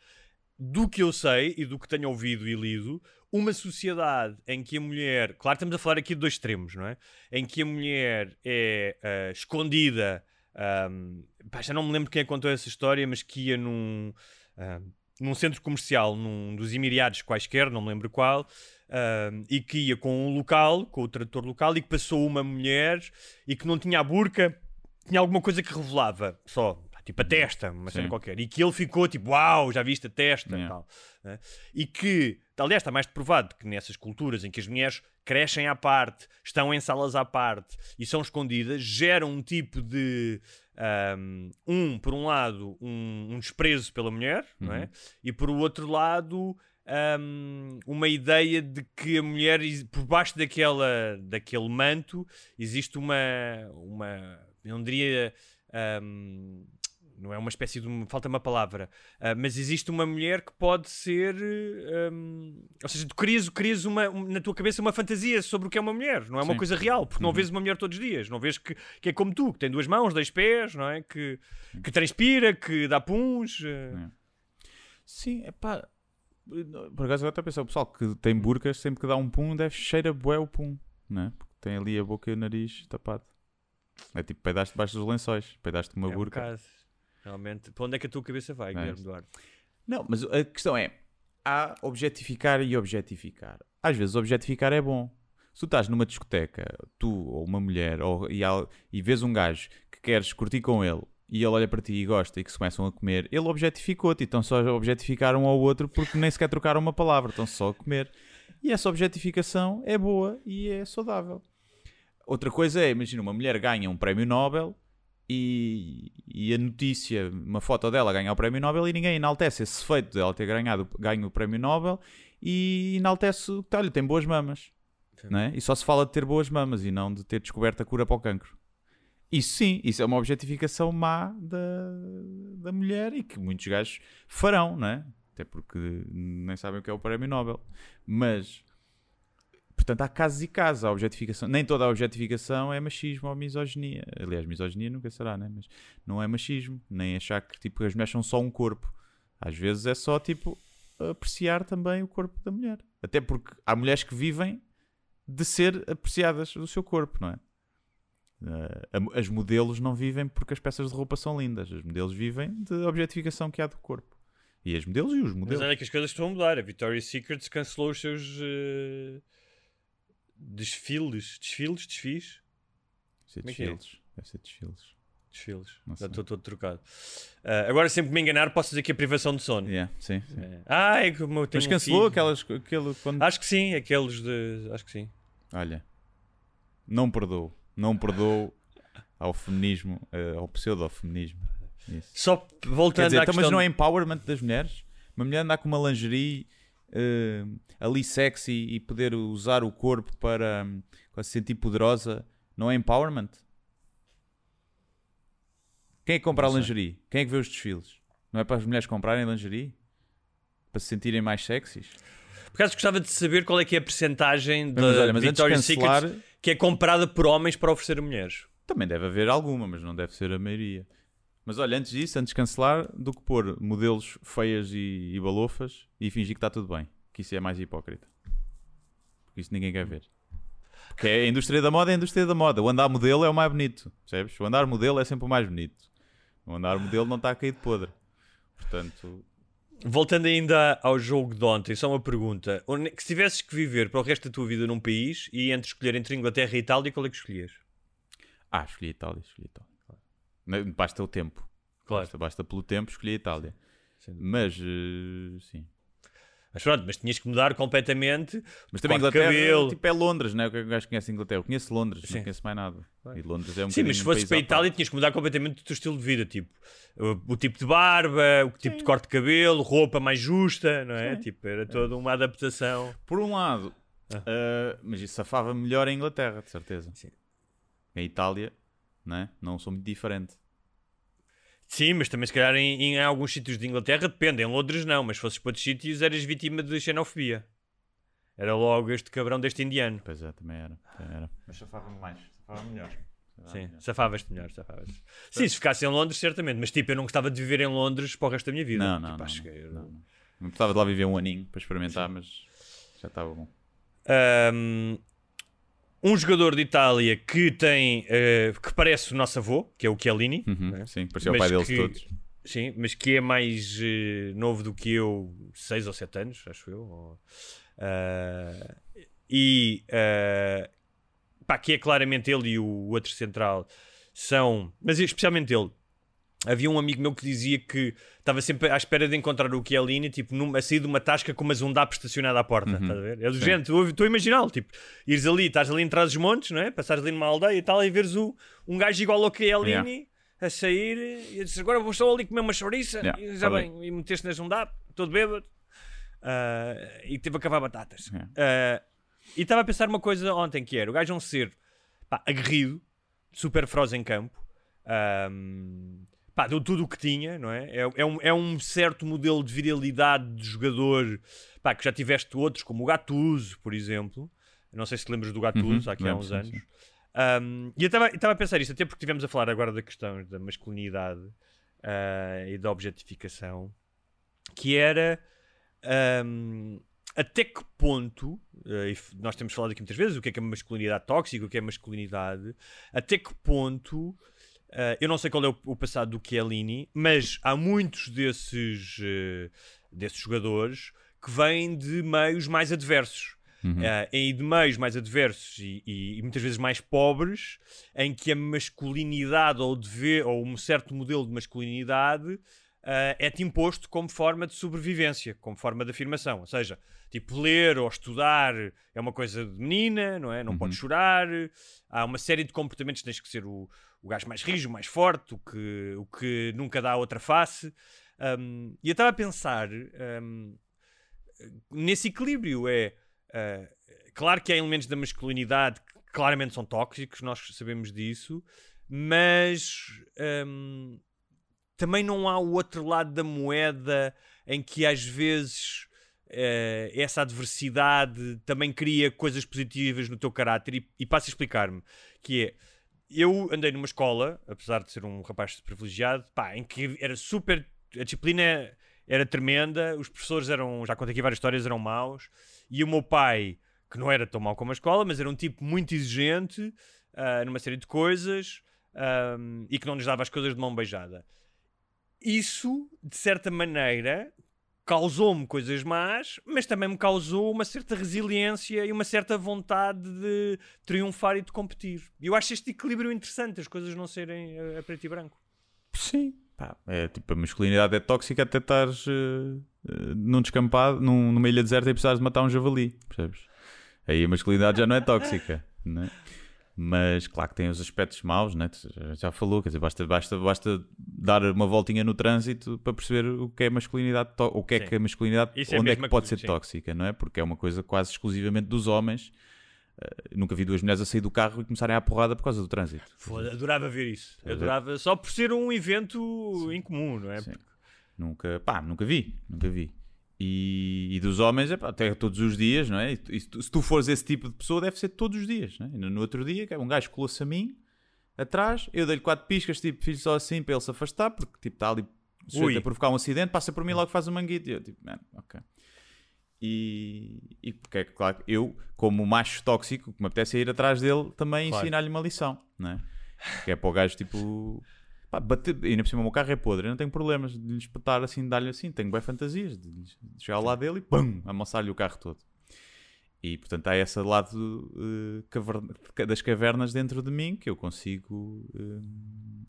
Speaker 5: Do que eu sei e do que tenho ouvido e lido, uma sociedade em que a mulher. Claro, estamos a falar aqui de dois extremos, não é? Em que a mulher é ah, escondida. ahm, pá, já não me lembro quem é contou essa história, mas que ia num. ah, num centro comercial, num dos Emirados quaisquer, não me lembro qual, ahm, e que ia com um local, com o tradutor local, e que passou uma mulher e que não tinha a burca, tinha alguma coisa que revelava só, tipo a testa, uma cena
Speaker 4: Sim.
Speaker 5: qualquer, e que ele ficou tipo, uau, já viste a testa,
Speaker 4: Yeah.
Speaker 5: tal, né? e que, aliás, está mais provado que nessas culturas em que as mulheres crescem à parte, estão em salas à parte e são escondidas, geram um tipo de um, por um lado, um, um desprezo pela mulher, não é? E por outro lado, ahm, uma ideia de que a mulher, por baixo daquela, daquele manto, existe uma, uma eu não diria. ahm, não é uma espécie de. uma- Falta uma palavra. ah, mas existe uma mulher que pode ser. ahm, ou seja, tu crias, crias uma, um- na tua cabeça uma fantasia sobre o que é uma mulher. Não é uma
Speaker 4: Sim.
Speaker 5: coisa real, porque não vês uma mulher todos os dias. Não vês que, que é como tu, que tem duas mãos, dois pés, não é? Que, que transpira, que dá puns. ah.
Speaker 4: Sim, é pá. Por acaso agora estou a pensar, o pessoal que tem burcas, sempre que dá um pum, deve cheira bué o pum, né? Porque tem ali a boca e o nariz tapado. É tipo, peidaste debaixo dos lençóis, peidaste uma
Speaker 5: É um
Speaker 4: burca.
Speaker 5: bocado. Realmente. Para onde é que a tua cabeça vai,
Speaker 4: É
Speaker 5: Guilherme. Duarte?
Speaker 4: Não, mas a questão é: há objetificar e objetificar. Às vezes, objetificar é bom. Se tu estás numa discoteca, tu ou uma mulher, ou, e, há- e vês um gajo que queres curtir com ele e ele olha para ti e gosta e que se começam a comer, ele objetificou-te. Então só objetificaram um ao outro porque nem sequer trocaram uma palavra, estão só a comer. E essa objetificação é boa e é saudável. Outra coisa é, imagina, uma mulher ganha um prémio Nobel e, e a notícia, uma foto dela ganhar o prémio Nobel e ninguém enaltece esse feito dela ter ganhado, ganho o prémio Nobel e enaltece o que olha, tem boas mamas. Não é? E só se fala de ter boas mamas e não de ter descoberto a cura para o cancro. Isso sim, isso é uma objetificação má da, da mulher e que muitos gajos farão, não é? Até porque nem sabem o que é o prémio Nobel. Mas, portanto, há casos e casos. A objetificação, nem toda a objetificação é machismo ou misoginia. Aliás, misoginia nunca será, né? Mas não é machismo. Nem achar que tipo, as mulheres são só um corpo. Às vezes é só tipo apreciar também o corpo da mulher. Até porque há mulheres que vivem de ser apreciadas do seu corpo, não é? Eh, as modelos não vivem porque as peças de roupa são lindas. Os modelos vivem de objetificação que há do corpo. E as modelos e os
Speaker 5: Mas
Speaker 4: modelos.
Speaker 5: olha que as coisas estão a mudar. A Victoria's Secret cancelou os seus eh, desfiles. Desfiles? Desfies?
Speaker 4: Deve
Speaker 5: é é?
Speaker 4: desfiles. Deve ser desfiles.
Speaker 5: Desfiles. Estou todo trocado. Ah, agora, sempre que me enganar, posso dizer que é privação de sono.
Speaker 4: Yeah, sim, sim.
Speaker 5: É. Ah, é como eu tenho
Speaker 4: Mas
Speaker 5: um
Speaker 4: cancelou
Speaker 5: filho.
Speaker 4: aquelas. Aquele, quando...
Speaker 5: Acho que sim, aqueles de. Acho que sim.
Speaker 4: Olha, não perdoo. Não perdoo ao feminismo, eh, ao pseudo-feminismo.
Speaker 5: Só
Speaker 4: Quer
Speaker 5: voltando
Speaker 4: dizer,
Speaker 5: à
Speaker 4: então,
Speaker 5: questão.
Speaker 4: mas não é empowerment das mulheres? Uma mulher andar com uma lingerie eh, ali sexy e poder usar o corpo para, para se sentir poderosa, não é empowerment? Quem é que compra a lingerie? Quem é que vê os desfiles? Não é para as mulheres comprarem lingerie? Para se sentirem mais sexys?
Speaker 5: Por acaso gostava de saber qual é que é a percentagem da
Speaker 4: olha,
Speaker 5: Victoria's
Speaker 4: cancelar,
Speaker 5: Secret que é comprada por homens para oferecer a mulheres.
Speaker 4: também deve haver alguma, mas não deve ser a maioria. Mas olha, antes disso, antes de cancelar, do que pôr modelos feias e, e balofas e fingir que está tudo bem. Que isso é mais hipócrita. Porque isso ninguém quer ver. Porque é a indústria da moda é a indústria da moda. O andar modelo é o mais bonito. Percebes? O andar modelo é sempre o mais bonito. O andar modelo não está a cair de podre. Portanto,
Speaker 5: Voltando ainda ao jogo de ontem, só uma pergunta. Que se tivesses que viver para o resto da tua vida num país e entre escolher entre Inglaterra e Itália, qual é que escolhias?
Speaker 4: ah, escolhi Itália, escolhi Itália. Basta o tempo.
Speaker 5: Claro.
Speaker 4: Basta, basta pelo tempo, escolhi a Itália.
Speaker 5: Sem
Speaker 4: Mas, eh, sim.
Speaker 5: Mas pronto, mas tinhas que mudar completamente.
Speaker 4: Mas também Inglaterra
Speaker 5: cabelo.
Speaker 4: tipo, é Londres, não é? O que é que o gajo conhece Inglaterra? Eu conheço Londres,
Speaker 5: Sim.
Speaker 4: não conheço mais nada. E Londres é um
Speaker 5: Sim, mas se
Speaker 4: um
Speaker 5: fosse para a. Itália tinhas que mudar completamente o teu estilo de vida, tipo o, o tipo de barba, o tipo de corte de cabelo, roupa mais justa, não é? Tipo, era toda uma adaptação.
Speaker 4: Por um lado, ah, mas isso safava melhor em Inglaterra, de certeza.
Speaker 5: Sim.
Speaker 4: Em Itália, não é? Não sou muito diferente.
Speaker 5: Sim, mas também se calhar em, em alguns sítios de Inglaterra depende, em Londres não, mas se fosses para outros sítios eras vítima de xenofobia. Era logo este cabrão deste indiano.
Speaker 4: Pois é, também era. Também era. Mas safava-me mais, safava melhor.
Speaker 5: Sim, safavas-te melhor, safavas Sim, se ficasse em Londres, certamente, mas tipo, eu não gostava de viver em Londres para o resto da minha vida.
Speaker 4: Não, não,
Speaker 5: Tipo,
Speaker 4: não,
Speaker 5: acho
Speaker 4: não,
Speaker 5: que eu-
Speaker 4: não, não. Não precisava de lá viver um aninho para experimentar, mas já estava bom.
Speaker 5: Um, um jogador de Itália que tem eh, que parece o nosso avô, que é o Chiellini,
Speaker 4: Uhum,
Speaker 5: né?
Speaker 4: Sim, parecia o
Speaker 5: Mas
Speaker 4: pai deles
Speaker 5: que-
Speaker 4: todos.
Speaker 5: Sim, mas que é mais eh, novo do que eu, 6 ou 7 anos, acho eu. ou- ah, e ah, pá, que é claramente ele e o outro central são, mas especialmente ele. Havia um amigo meu que dizia que estava sempre à espera de encontrar o Chiellini, tipo, num, a sair de uma tasca com uma zundap estacionada à porta. Estás a ver?
Speaker 4: Sim.
Speaker 5: género, estou a imaginá-lo, tipo, ires ali, estás ali em trás dos montes, não é? Passares ali numa aldeia e tal, e veres o, um gajo igual ao Chiellini a sair e a dizer, agora vou só ali comer uma chouriça
Speaker 4: Yeah,
Speaker 5: e já bem, e meteste na zundap, todo bêbado, ah, e teve a cavar batatas.
Speaker 4: Yeah.
Speaker 5: Ah, e estava a pensar uma coisa ontem que era, o gajo é um ser pá, aguerrido, super feroz em campo, ahm, pá, deu tudo o que tinha, não é? É, é um, é um certo modelo de virilidade de jogador, pá, que já tiveste outros, como o Gattuso, por exemplo. Não sei se te lembras do Gattuso,
Speaker 4: Uhum,
Speaker 5: há
Speaker 4: lembro,
Speaker 5: uns
Speaker 4: sim,
Speaker 5: anos.
Speaker 4: sim.
Speaker 5: Um, e eu estava a pensar isto, até porque estivemos a falar agora da questão da masculinidade ah, e da objetificação, que era um, até que ponto, f- nós temos falado aqui muitas vezes o que é que é masculinidade tóxica, o que é masculinidade, até que ponto, eh, eu não sei qual é o, o passado do Chiellini, mas há muitos desses, eh, desses jogadores que vêm de meios mais adversos. Eh, e de meios mais adversos e, e- e muitas vezes mais pobres, em que a masculinidade ou, dever, ou um certo modelo de masculinidade eh, é-te imposto como forma de sobrevivência, como forma de afirmação. Ou seja, tipo, ler ou estudar é uma coisa de menina, não é? Não podes chorar. Há uma série de comportamentos, tens que ser o, o gajo mais rijo, mais forte, o que, o que nunca dá outra face. Um, e eu estava a pensar um, nesse equilíbrio. É uh, claro que há elementos da masculinidade que claramente são tóxicos, nós sabemos disso, mas um, também não há o outro lado da moeda em que às vezes eh, essa adversidade também cria coisas positivas no teu caráter e, e passo a explicar-me que é eu andei numa escola, apesar de ser um rapaz privilegiado, pá, em que era super a disciplina era tremenda, os professores eram, já contei aqui várias histórias, eram maus, e o meu pai, que não era tão mau como a escola, mas era um tipo muito exigente ah, numa série de coisas ahm, e que não nos dava as coisas de mão beijada. Isso, de certa maneira, causou-me coisas más, mas também me causou uma certa resiliência e uma certa vontade de triunfar e de competir. Eu acho este equilíbrio interessante, as coisas não serem eh, a preto e branco.
Speaker 4: Sim. Pá, é tipo, a masculinidade é tóxica até estares eh, num descampado, num, numa ilha deserta e precisares de matar um javali, percebes? Aí a masculinidade já não é tóxica, [laughs] né? Mas claro que tem os aspectos maus, né? Já- falou, quer dizer, basta, basta, basta dar uma voltinha no trânsito para perceber o que é masculinidade, o que é
Speaker 5: Sim.
Speaker 4: que a masculinidade,
Speaker 5: Isso é
Speaker 4: onde é
Speaker 5: mesma
Speaker 4: que pode
Speaker 5: coisa,
Speaker 4: ser
Speaker 5: sim.
Speaker 4: tóxica, não é? Porque é uma coisa quase exclusivamente dos homens. Eh, nunca vi duas mulheres a sair do carro e começarem a porrada por causa do trânsito.
Speaker 5: Foda, adorava ver isso. Adorava, só por ser um evento incomum, não é?
Speaker 4: Sim. Nunca, pá, nunca vi, nunca vi. E, e dos homens, é pá, até todos os dias, não é? E e se tu- fores esse tipo de pessoa, deve ser todos os dias, não é? No, no outro dia, é um gajo colou-se a mim, atrás, eu dei-lhe quatro piscas, tipo, fiz só assim para ele se afastar, porque tipo, está ali sujeito a provocar um acidente, passa por mim logo faz um manguito. E eu, tipo, man, ok. E, e porque é que, claro, eu, como macho tóxico, que me apetece é ir atrás dele, também
Speaker 5: Claro.
Speaker 4: ensinar-lhe uma lição, não é? Que é para o gajo, tipo, pá, bater, e ainda por cima o meu carro é podre, eu não tenho problemas de lhe espetar assim, de dar-lhe assim, tenho bem fantasias, de, de chegar ao lado dele e pum, amassar-lhe o carro todo. E portanto há esse lado eh, caverna- das cavernas dentro de mim que eu consigo eh,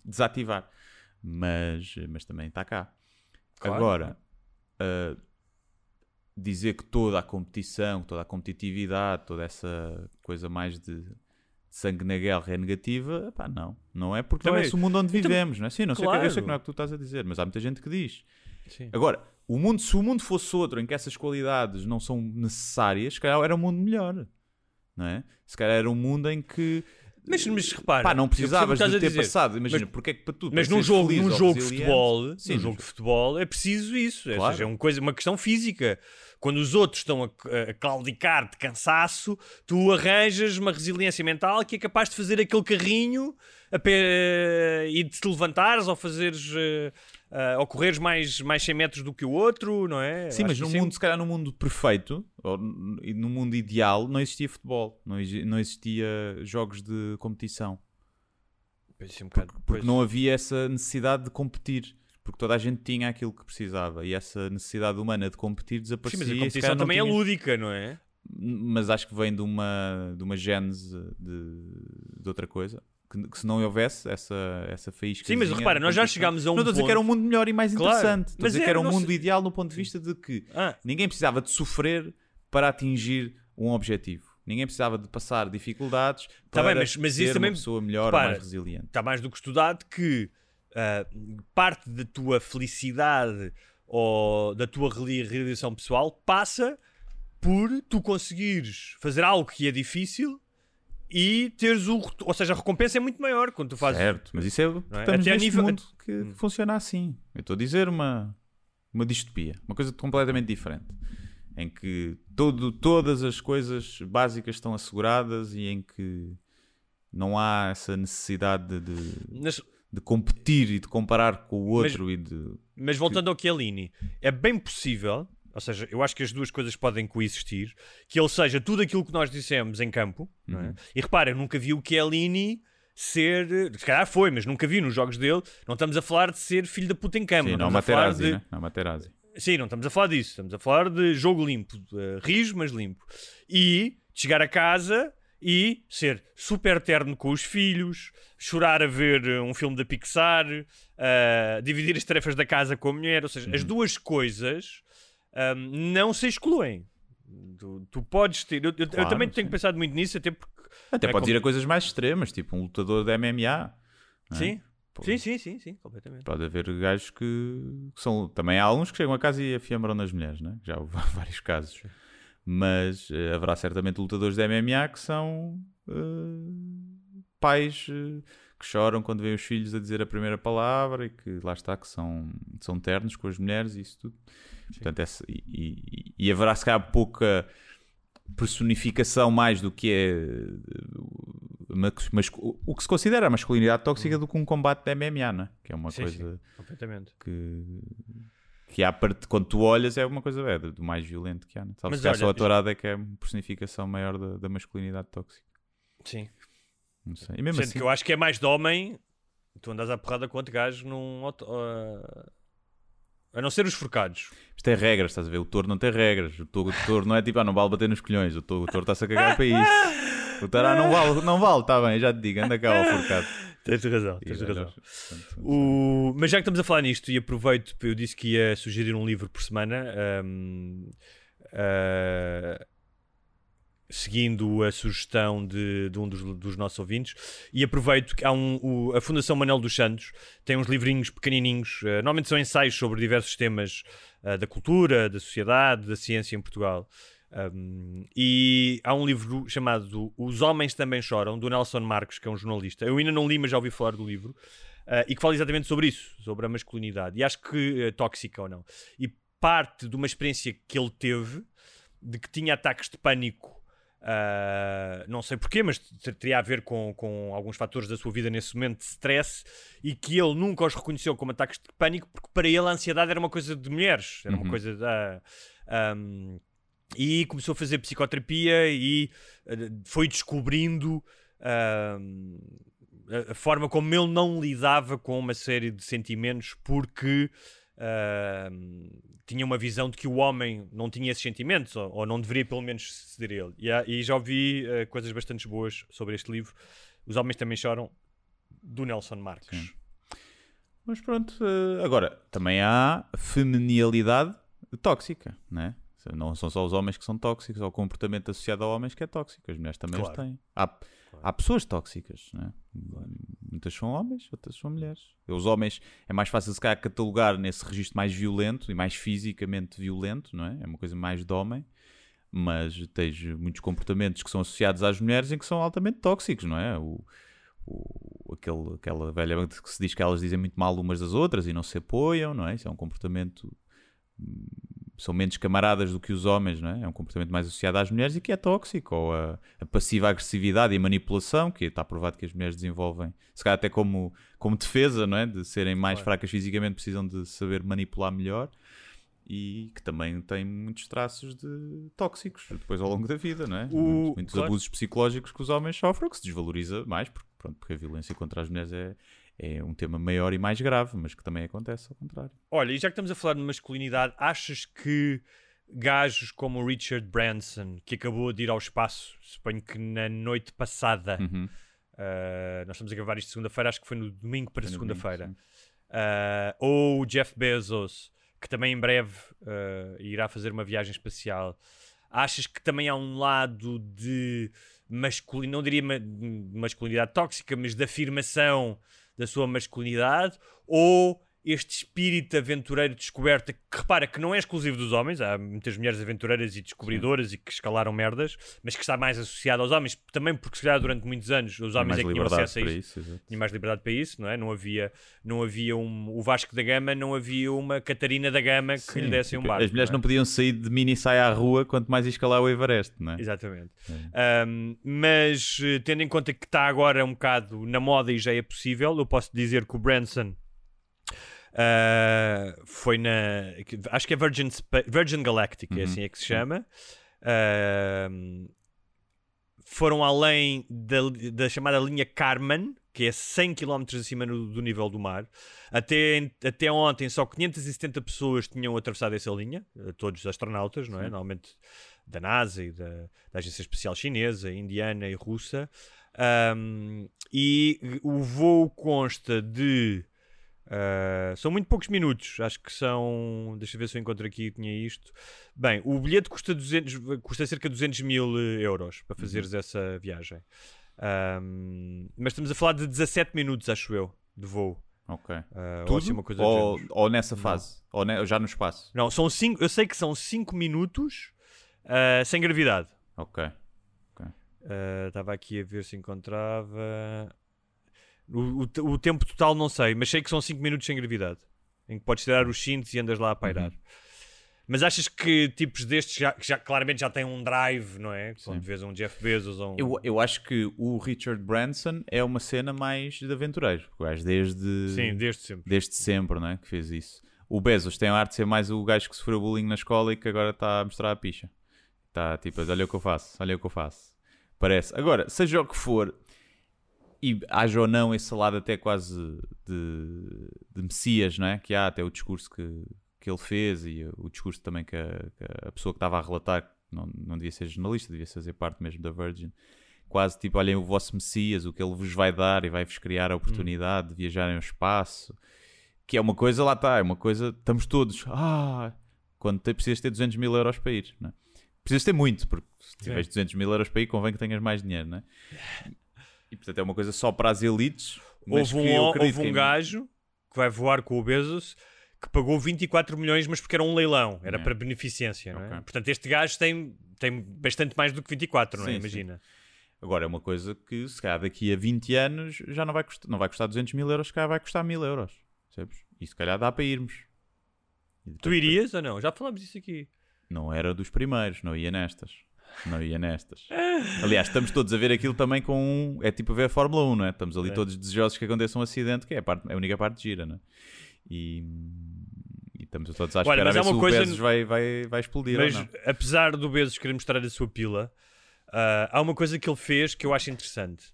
Speaker 4: desativar, mas, mas também está cá.
Speaker 5: Claro.
Speaker 4: Agora, eh, dizer que toda a competição, toda a competitividade, toda essa coisa mais de sangue na guerra é negativa, pá, não. Não é porque não é
Speaker 5: Também-
Speaker 4: esse o mundo onde vivemos, não é? Sim, não sei o que- eu sei
Speaker 5: claro.
Speaker 4: que não é o que tu estás a dizer, mas há muita gente que diz.
Speaker 5: Sim.
Speaker 4: Agora, o mundo, se o mundo fosse outro em que essas qualidades não são necessárias, se calhar era um mundo melhor. Não é? Se calhar era um mundo em que
Speaker 5: Mas, mas repara,
Speaker 4: pá, não precisavas de ter
Speaker 5: dizer.
Speaker 4: passado. Imagina,
Speaker 5: Mas-
Speaker 4: porque é que para tu
Speaker 5: Mas num jogo,
Speaker 4: feliz
Speaker 5: num jogo de futebol,
Speaker 4: Sim,
Speaker 5: num jogo de futebol é preciso isso. Ou
Speaker 4: Claro.
Speaker 5: seja, é uma, coisa, uma questão física. Quando os outros estão a, a claudicar de cansaço, tu arranjas uma resiliência mental que é capaz de fazer aquele carrinho pé, e de te levantares ou fazeres eh, eh, ou correres mais, mais 100 metros do que o outro, não é?
Speaker 4: Sim,
Speaker 5: Acho
Speaker 4: mas no
Speaker 5: isso é
Speaker 4: mundo, se calhar no mundo perfeito, ou e no mundo ideal, não existia futebol, não, exi- não existia jogos de competição.
Speaker 5: É um bocado-
Speaker 4: Porque
Speaker 5: pois.
Speaker 4: não havia essa necessidade de competir. Porque toda a gente tinha aquilo que precisava e essa necessidade humana de competir
Speaker 5: Sim,
Speaker 4: desaparecia.
Speaker 5: mas a competição também é
Speaker 4: tinhas-
Speaker 5: lúdica, não é?
Speaker 4: Mas acho que vem de uma, de uma gênese de, de outra coisa. Que, que se não houvesse essa, essa faísca.
Speaker 5: Sim, mas repara, nós já chegámos a um
Speaker 4: Não estou a dizer que era um mundo melhor e mais
Speaker 5: Claro,
Speaker 4: interessante. Estou a dizer
Speaker 5: é,
Speaker 4: que era um mundo
Speaker 5: sei-
Speaker 4: ideal no ponto de vista de que
Speaker 5: Ah.
Speaker 4: ninguém precisava de sofrer para atingir um objetivo. Ninguém precisava de passar dificuldades
Speaker 5: Tá
Speaker 4: para
Speaker 5: bem, mas- mas
Speaker 4: ser
Speaker 5: isso também-
Speaker 4: uma pessoa melhor
Speaker 5: repara,
Speaker 4: ou mais resiliente.
Speaker 5: está mais do que estudado que ah, parte da tua felicidade ou da tua reali- realização pessoal passa por tu conseguires fazer algo que é difícil e teres o. Ou seja, a recompensa é muito maior quando tu fazes.
Speaker 4: Certo, mas isso é
Speaker 5: é? Até a nível-
Speaker 4: mundo que funciona assim. Eu estou a dizer uma, uma distopia, uma coisa completamente diferente. Em que todo, todas as coisas básicas estão asseguradas e em que não há essa necessidade de,
Speaker 5: Mas,
Speaker 4: de competir e de comparar com o outro e de...
Speaker 5: mas voltando ao Chiellini, é bem possível. Ou seja, eu acho que as duas coisas podem coexistir. Que ele seja tudo aquilo que nós dissemos em campo. não é?
Speaker 4: Uhum.
Speaker 5: E repara, eu nunca vi o Chiellini ser. Se calhar foi, mas nunca vi nos jogos dele. Não estamos a falar de ser filho da puta em cama.
Speaker 4: Sim, não é
Speaker 5: estamos
Speaker 4: uma
Speaker 5: a falar
Speaker 4: Materazzi,
Speaker 5: de-
Speaker 4: né? Não é Materazzi.
Speaker 5: Sim, não estamos a falar disso. Estamos a falar de jogo limpo, uh, rijo, mas limpo. E de chegar a casa e ser super terno com os filhos, chorar a ver uh, um filme da Pixar, uh, dividir as tarefas da casa com a mulher. Ou seja,
Speaker 4: Uhum.
Speaker 5: as duas coisas um, não se excluem. Tu, tu podes ter. Eu, eu- eu
Speaker 4: Claro,
Speaker 5: também tenho
Speaker 4: sim.
Speaker 5: pensado muito nisso, até porque.
Speaker 4: Até
Speaker 5: é
Speaker 4: podes
Speaker 5: como-
Speaker 4: ir a coisas mais extremas, tipo um lutador de MMA. é?
Speaker 5: Sim.
Speaker 4: Pô,
Speaker 5: Sim, sim, sim, sim, completamente.
Speaker 4: Pode haver gajos que, que são. Também há alguns que chegam a casa e afiambram nas mulheres, né? já houve [laughs] vários casos. Mas eh, haverá certamente lutadores de MMA que são eh, pais eh, que choram quando veem os filhos a dizer a primeira palavra e que lá está, que são, são ternos com as mulheres e isso tudo. Portanto, essa, e, e- e haverá se calhar pouca personificação mais do que é mas, mas o que se considera a masculinidade tóxica do que um combate de MMA, não é? Que é uma
Speaker 5: Sim,
Speaker 4: coisa
Speaker 5: sim, completamente.
Speaker 4: que, que há parte, quando tu olhas é uma coisa é, do mais violento que há. Né? Calhar
Speaker 5: olha,
Speaker 4: só a tourada é que é a personificação maior da, da masculinidade tóxica.
Speaker 5: Sim.
Speaker 4: Não sei. E mesmo
Speaker 5: Sendo
Speaker 4: assim,
Speaker 5: que eu acho que é mais de homem, tu andas à porrada com outro gajo num. auto- ah, a não ser os forcados.
Speaker 4: isto é regras, estás a ver? O touro não tem regras. O touro, o touro não é tipo, ah, não vale bater nos colhões. O touro o touro está-se a cagar para isso. O touro, ah, não vale, não vale, está bem, já te digo, anda cá ao forcado.
Speaker 5: Tens razão, tens
Speaker 4: já-
Speaker 5: razão. O... Mas já que estamos a falar nisto, e aproveito, eu disse que ia sugerir um livro por semana, ahm, ah, seguindo a sugestão de, de um dos, dos nossos ouvintes, e aproveito que há um, o- a Fundação Manuel dos Santos tem uns livrinhos pequenininhos, ah, normalmente são ensaios sobre diversos temas ah, da cultura, da sociedade, da ciência em Portugal. Um, e há um livro chamado Os Homens Também Choram, do Nelson Marcos, que é um jornalista. Eu ainda não li, mas já ouvi falar do livro. Uh, e que fala exatamente sobre isso, sobre a masculinidade. E acho que uh, tóxica ou não. E parte de uma experiência que ele teve, de que tinha ataques de pânico, uh, não sei porquê, mas ter- teria a ver com, com alguns fatores da sua vida nesse momento de stress, e que ele nunca os reconheceu como ataques de pânico, porque para ele a ansiedade era uma coisa de mulheres, era uma
Speaker 4: Uhum.
Speaker 5: coisa da. um, e começou a fazer psicoterapia e uh, foi descobrindo a, a forma como ele não lidava com uma série de sentimentos porque um, tinha uma visão de que o homem não tinha esses sentimentos ou, ou não deveria pelo menos ceder a ele. E, há- e já ouvi uh, coisas bastante boas sobre este livro. Os Homens Também Choram, do Nelson Marques.
Speaker 4: Sim. Mas pronto, eh, agora também há feminilidade tóxica, né? Não são só os homens que são tóxicos, ou o comportamento associado a homens que é tóxico. As mulheres também
Speaker 5: Claro.
Speaker 4: os têm. Há, há pessoas tóxicas, né? Muitas são homens, outras são mulheres. Os homens é mais fácil se calhar catalogar nesse registro mais violento e mais fisicamente violento, não é? É uma coisa mais de homem. Mas tens muitos comportamentos que são associados às mulheres em que são altamente tóxicos, não é? O, o- aquele, aquela velha que se diz que elas dizem muito mal umas das outras e não se apoiam, não é? Isso é um comportamento. São menos camaradas do que os homens, não é? É um comportamento mais associado às mulheres e que é tóxico. Ou a, a passiva agressividade e manipulação, que está provado que as mulheres desenvolvem, se calhar até como, como defesa, não é? De serem mais fracas fisicamente, precisam de saber manipular melhor. E que também tem muitos traços de tóxicos depois ao longo da vida, não é?
Speaker 5: O-
Speaker 4: Muitos, muitos
Speaker 5: claro.
Speaker 4: abusos psicológicos que os homens sofrem, que se desvaloriza mais, porque, pronto, porque a violência contra as mulheres é, é um tema maior e mais grave, mas que também acontece ao contrário.
Speaker 5: Olha, e já que estamos a falar de masculinidade, achas que gajos como o Richard Branson, que acabou de ir ao espaço, suponho que na noite passada,
Speaker 4: Uhum.
Speaker 5: uh, nós estamos a gravar isto segunda-feira, acho que foi no domingo para segunda-feira. Uh, ou o Jeff Bezos, que também em breve uh, irá fazer uma viagem espacial. Achas que também há um lado de masculinidade, não diria ma- masculinidade tóxica, mas de afirmação da sua masculinidade? Ou este espírito aventureiro de descoberta, que repara que não é exclusivo dos homens, há muitas mulheres aventureiras e descobridoras e que escalaram merdas, mas que está mais associado aos homens, também porque se calhar durante muitos anos os homens é que tinham acesso a
Speaker 4: isso, exato.
Speaker 5: tinha mais liberdade para isso, não é? Não havia, não havia um, o Vasco da Gama, não havia uma Catarina da Gama que
Speaker 4: Sim,
Speaker 5: lhe dessem um barco.
Speaker 4: As mulheres
Speaker 5: não
Speaker 4: não,
Speaker 5: é?
Speaker 4: podiam sair de mini saia à rua, quanto mais escalar o Everest, não é?
Speaker 5: Exatamente. Um, mas eh, tendo em conta que está agora um bocado na moda e já é possível, eu posso dizer que o Branson ah, foi na. Acho que é Virgin, Virgin Galactic, é
Speaker 4: Uhum,
Speaker 5: assim é que se chama. Ah, foram além da, da chamada linha Kármán, que é 100 km acima no- do nível do mar. Até, até ontem, só 570 pessoas tinham atravessado essa linha, eh, todos astronautas, não é? Normalmente da NASA e da, da Agência Espacial Chinesa, Indiana e Russa. Ahm, e o voo consta de. Ah, são muito poucos minutos, acho que são. Deixa eu ver se eu encontro aqui, tinha isto. Bem, o bilhete custa, 200, custa cerca de 200 mil eh, euros para fazeres essa viagem. Ahm, mas estamos a falar de 17 minutos, acho eu, de voo.
Speaker 4: Ok.
Speaker 5: Ah, ou
Speaker 4: Tudo?
Speaker 5: assim uma coisa
Speaker 4: ou, ou nessa fase? Ou, ne- ou já no espaço?
Speaker 5: Não, são cinco, eu sei que são 5 minutos ah, sem gravidade.
Speaker 4: Ok.
Speaker 5: Ah, Estava aqui a ver se encontrava. O, o, o tempo total não sei, mas sei que são 5 minutos sem gravidade. Em que podes tirar os cintos e andas lá a pairar. Mas achas que tipos destes já, que já claramente já têm um drive, não é? Quando vês um Jeff Bezos ou um.
Speaker 4: Eu, eu acho que o Richard Branson é uma cena mais de aventureiro. Gajo desde,
Speaker 5: Sim, desde sempre.
Speaker 4: desde sempre não é? que fez isso. O Bezos tem a arte de ser mais o gajo que sofreu bullying na escola e que agora está a mostrar a picha. Está tipo, olha o que eu faço, olha o que eu faço. Parece. Agora, seja o que for, e haja ou não esse lado até quase de, de Messias, não é? Que há até o discurso que, que ele fez e o discurso também que a, que a pessoa que estava a relatar, não, não devia ser jornalista, devia fazer parte mesmo da Virgin, quase tipo, olhem o vosso Messias, o que ele vos vai dar e vai-vos criar a oportunidade de viajarem ao espaço. Que é uma coisa, lá está, é uma coisa, estamos todos, ah, quando te, precisas ter 200 mil euros para ir, não é? Precisas ter muito, porque se tiveres 200 mil euros para ir, convém que tenhas mais dinheiro, não é? E portanto é uma coisa só para as elites.
Speaker 5: Houve um, houve um
Speaker 4: que-
Speaker 5: gajo que vai voar com o Bezos que pagou 24 milhões, mas porque era um leilão, era
Speaker 4: É.
Speaker 5: para beneficência, é?
Speaker 4: Ok.
Speaker 5: Portanto, este gajo tem, tem bastante mais do que 24, não é?
Speaker 4: Sim, sim.
Speaker 5: Imagina.
Speaker 4: Agora é uma coisa que se calhar daqui a 20 anos já não vai custar, não vai custar 200 mil euros, se calhar vai custar 1000 euros. Percebes? E se calhar dá para irmos.
Speaker 5: Tu irias ou não? Já falámos disso aqui.
Speaker 4: Não era dos primeiros, não ia nestas. Não ia nestas. Aliás, estamos todos a ver aquilo também com um. É tipo a ver a Fórmula 1, não é? Estamos ali
Speaker 5: É.
Speaker 4: todos desejosos que aconteça um acidente, que é a, parte, a única parte de gira, não é? E, e estamos todos à
Speaker 5: Olha,
Speaker 4: espera
Speaker 5: mas
Speaker 4: a ver se o
Speaker 5: coisa-
Speaker 4: Bezos vai, vai, vai explodir
Speaker 5: Mas apesar do Bezos querer mostrar a sua pila, ah, há uma coisa que ele fez que eu acho interessante.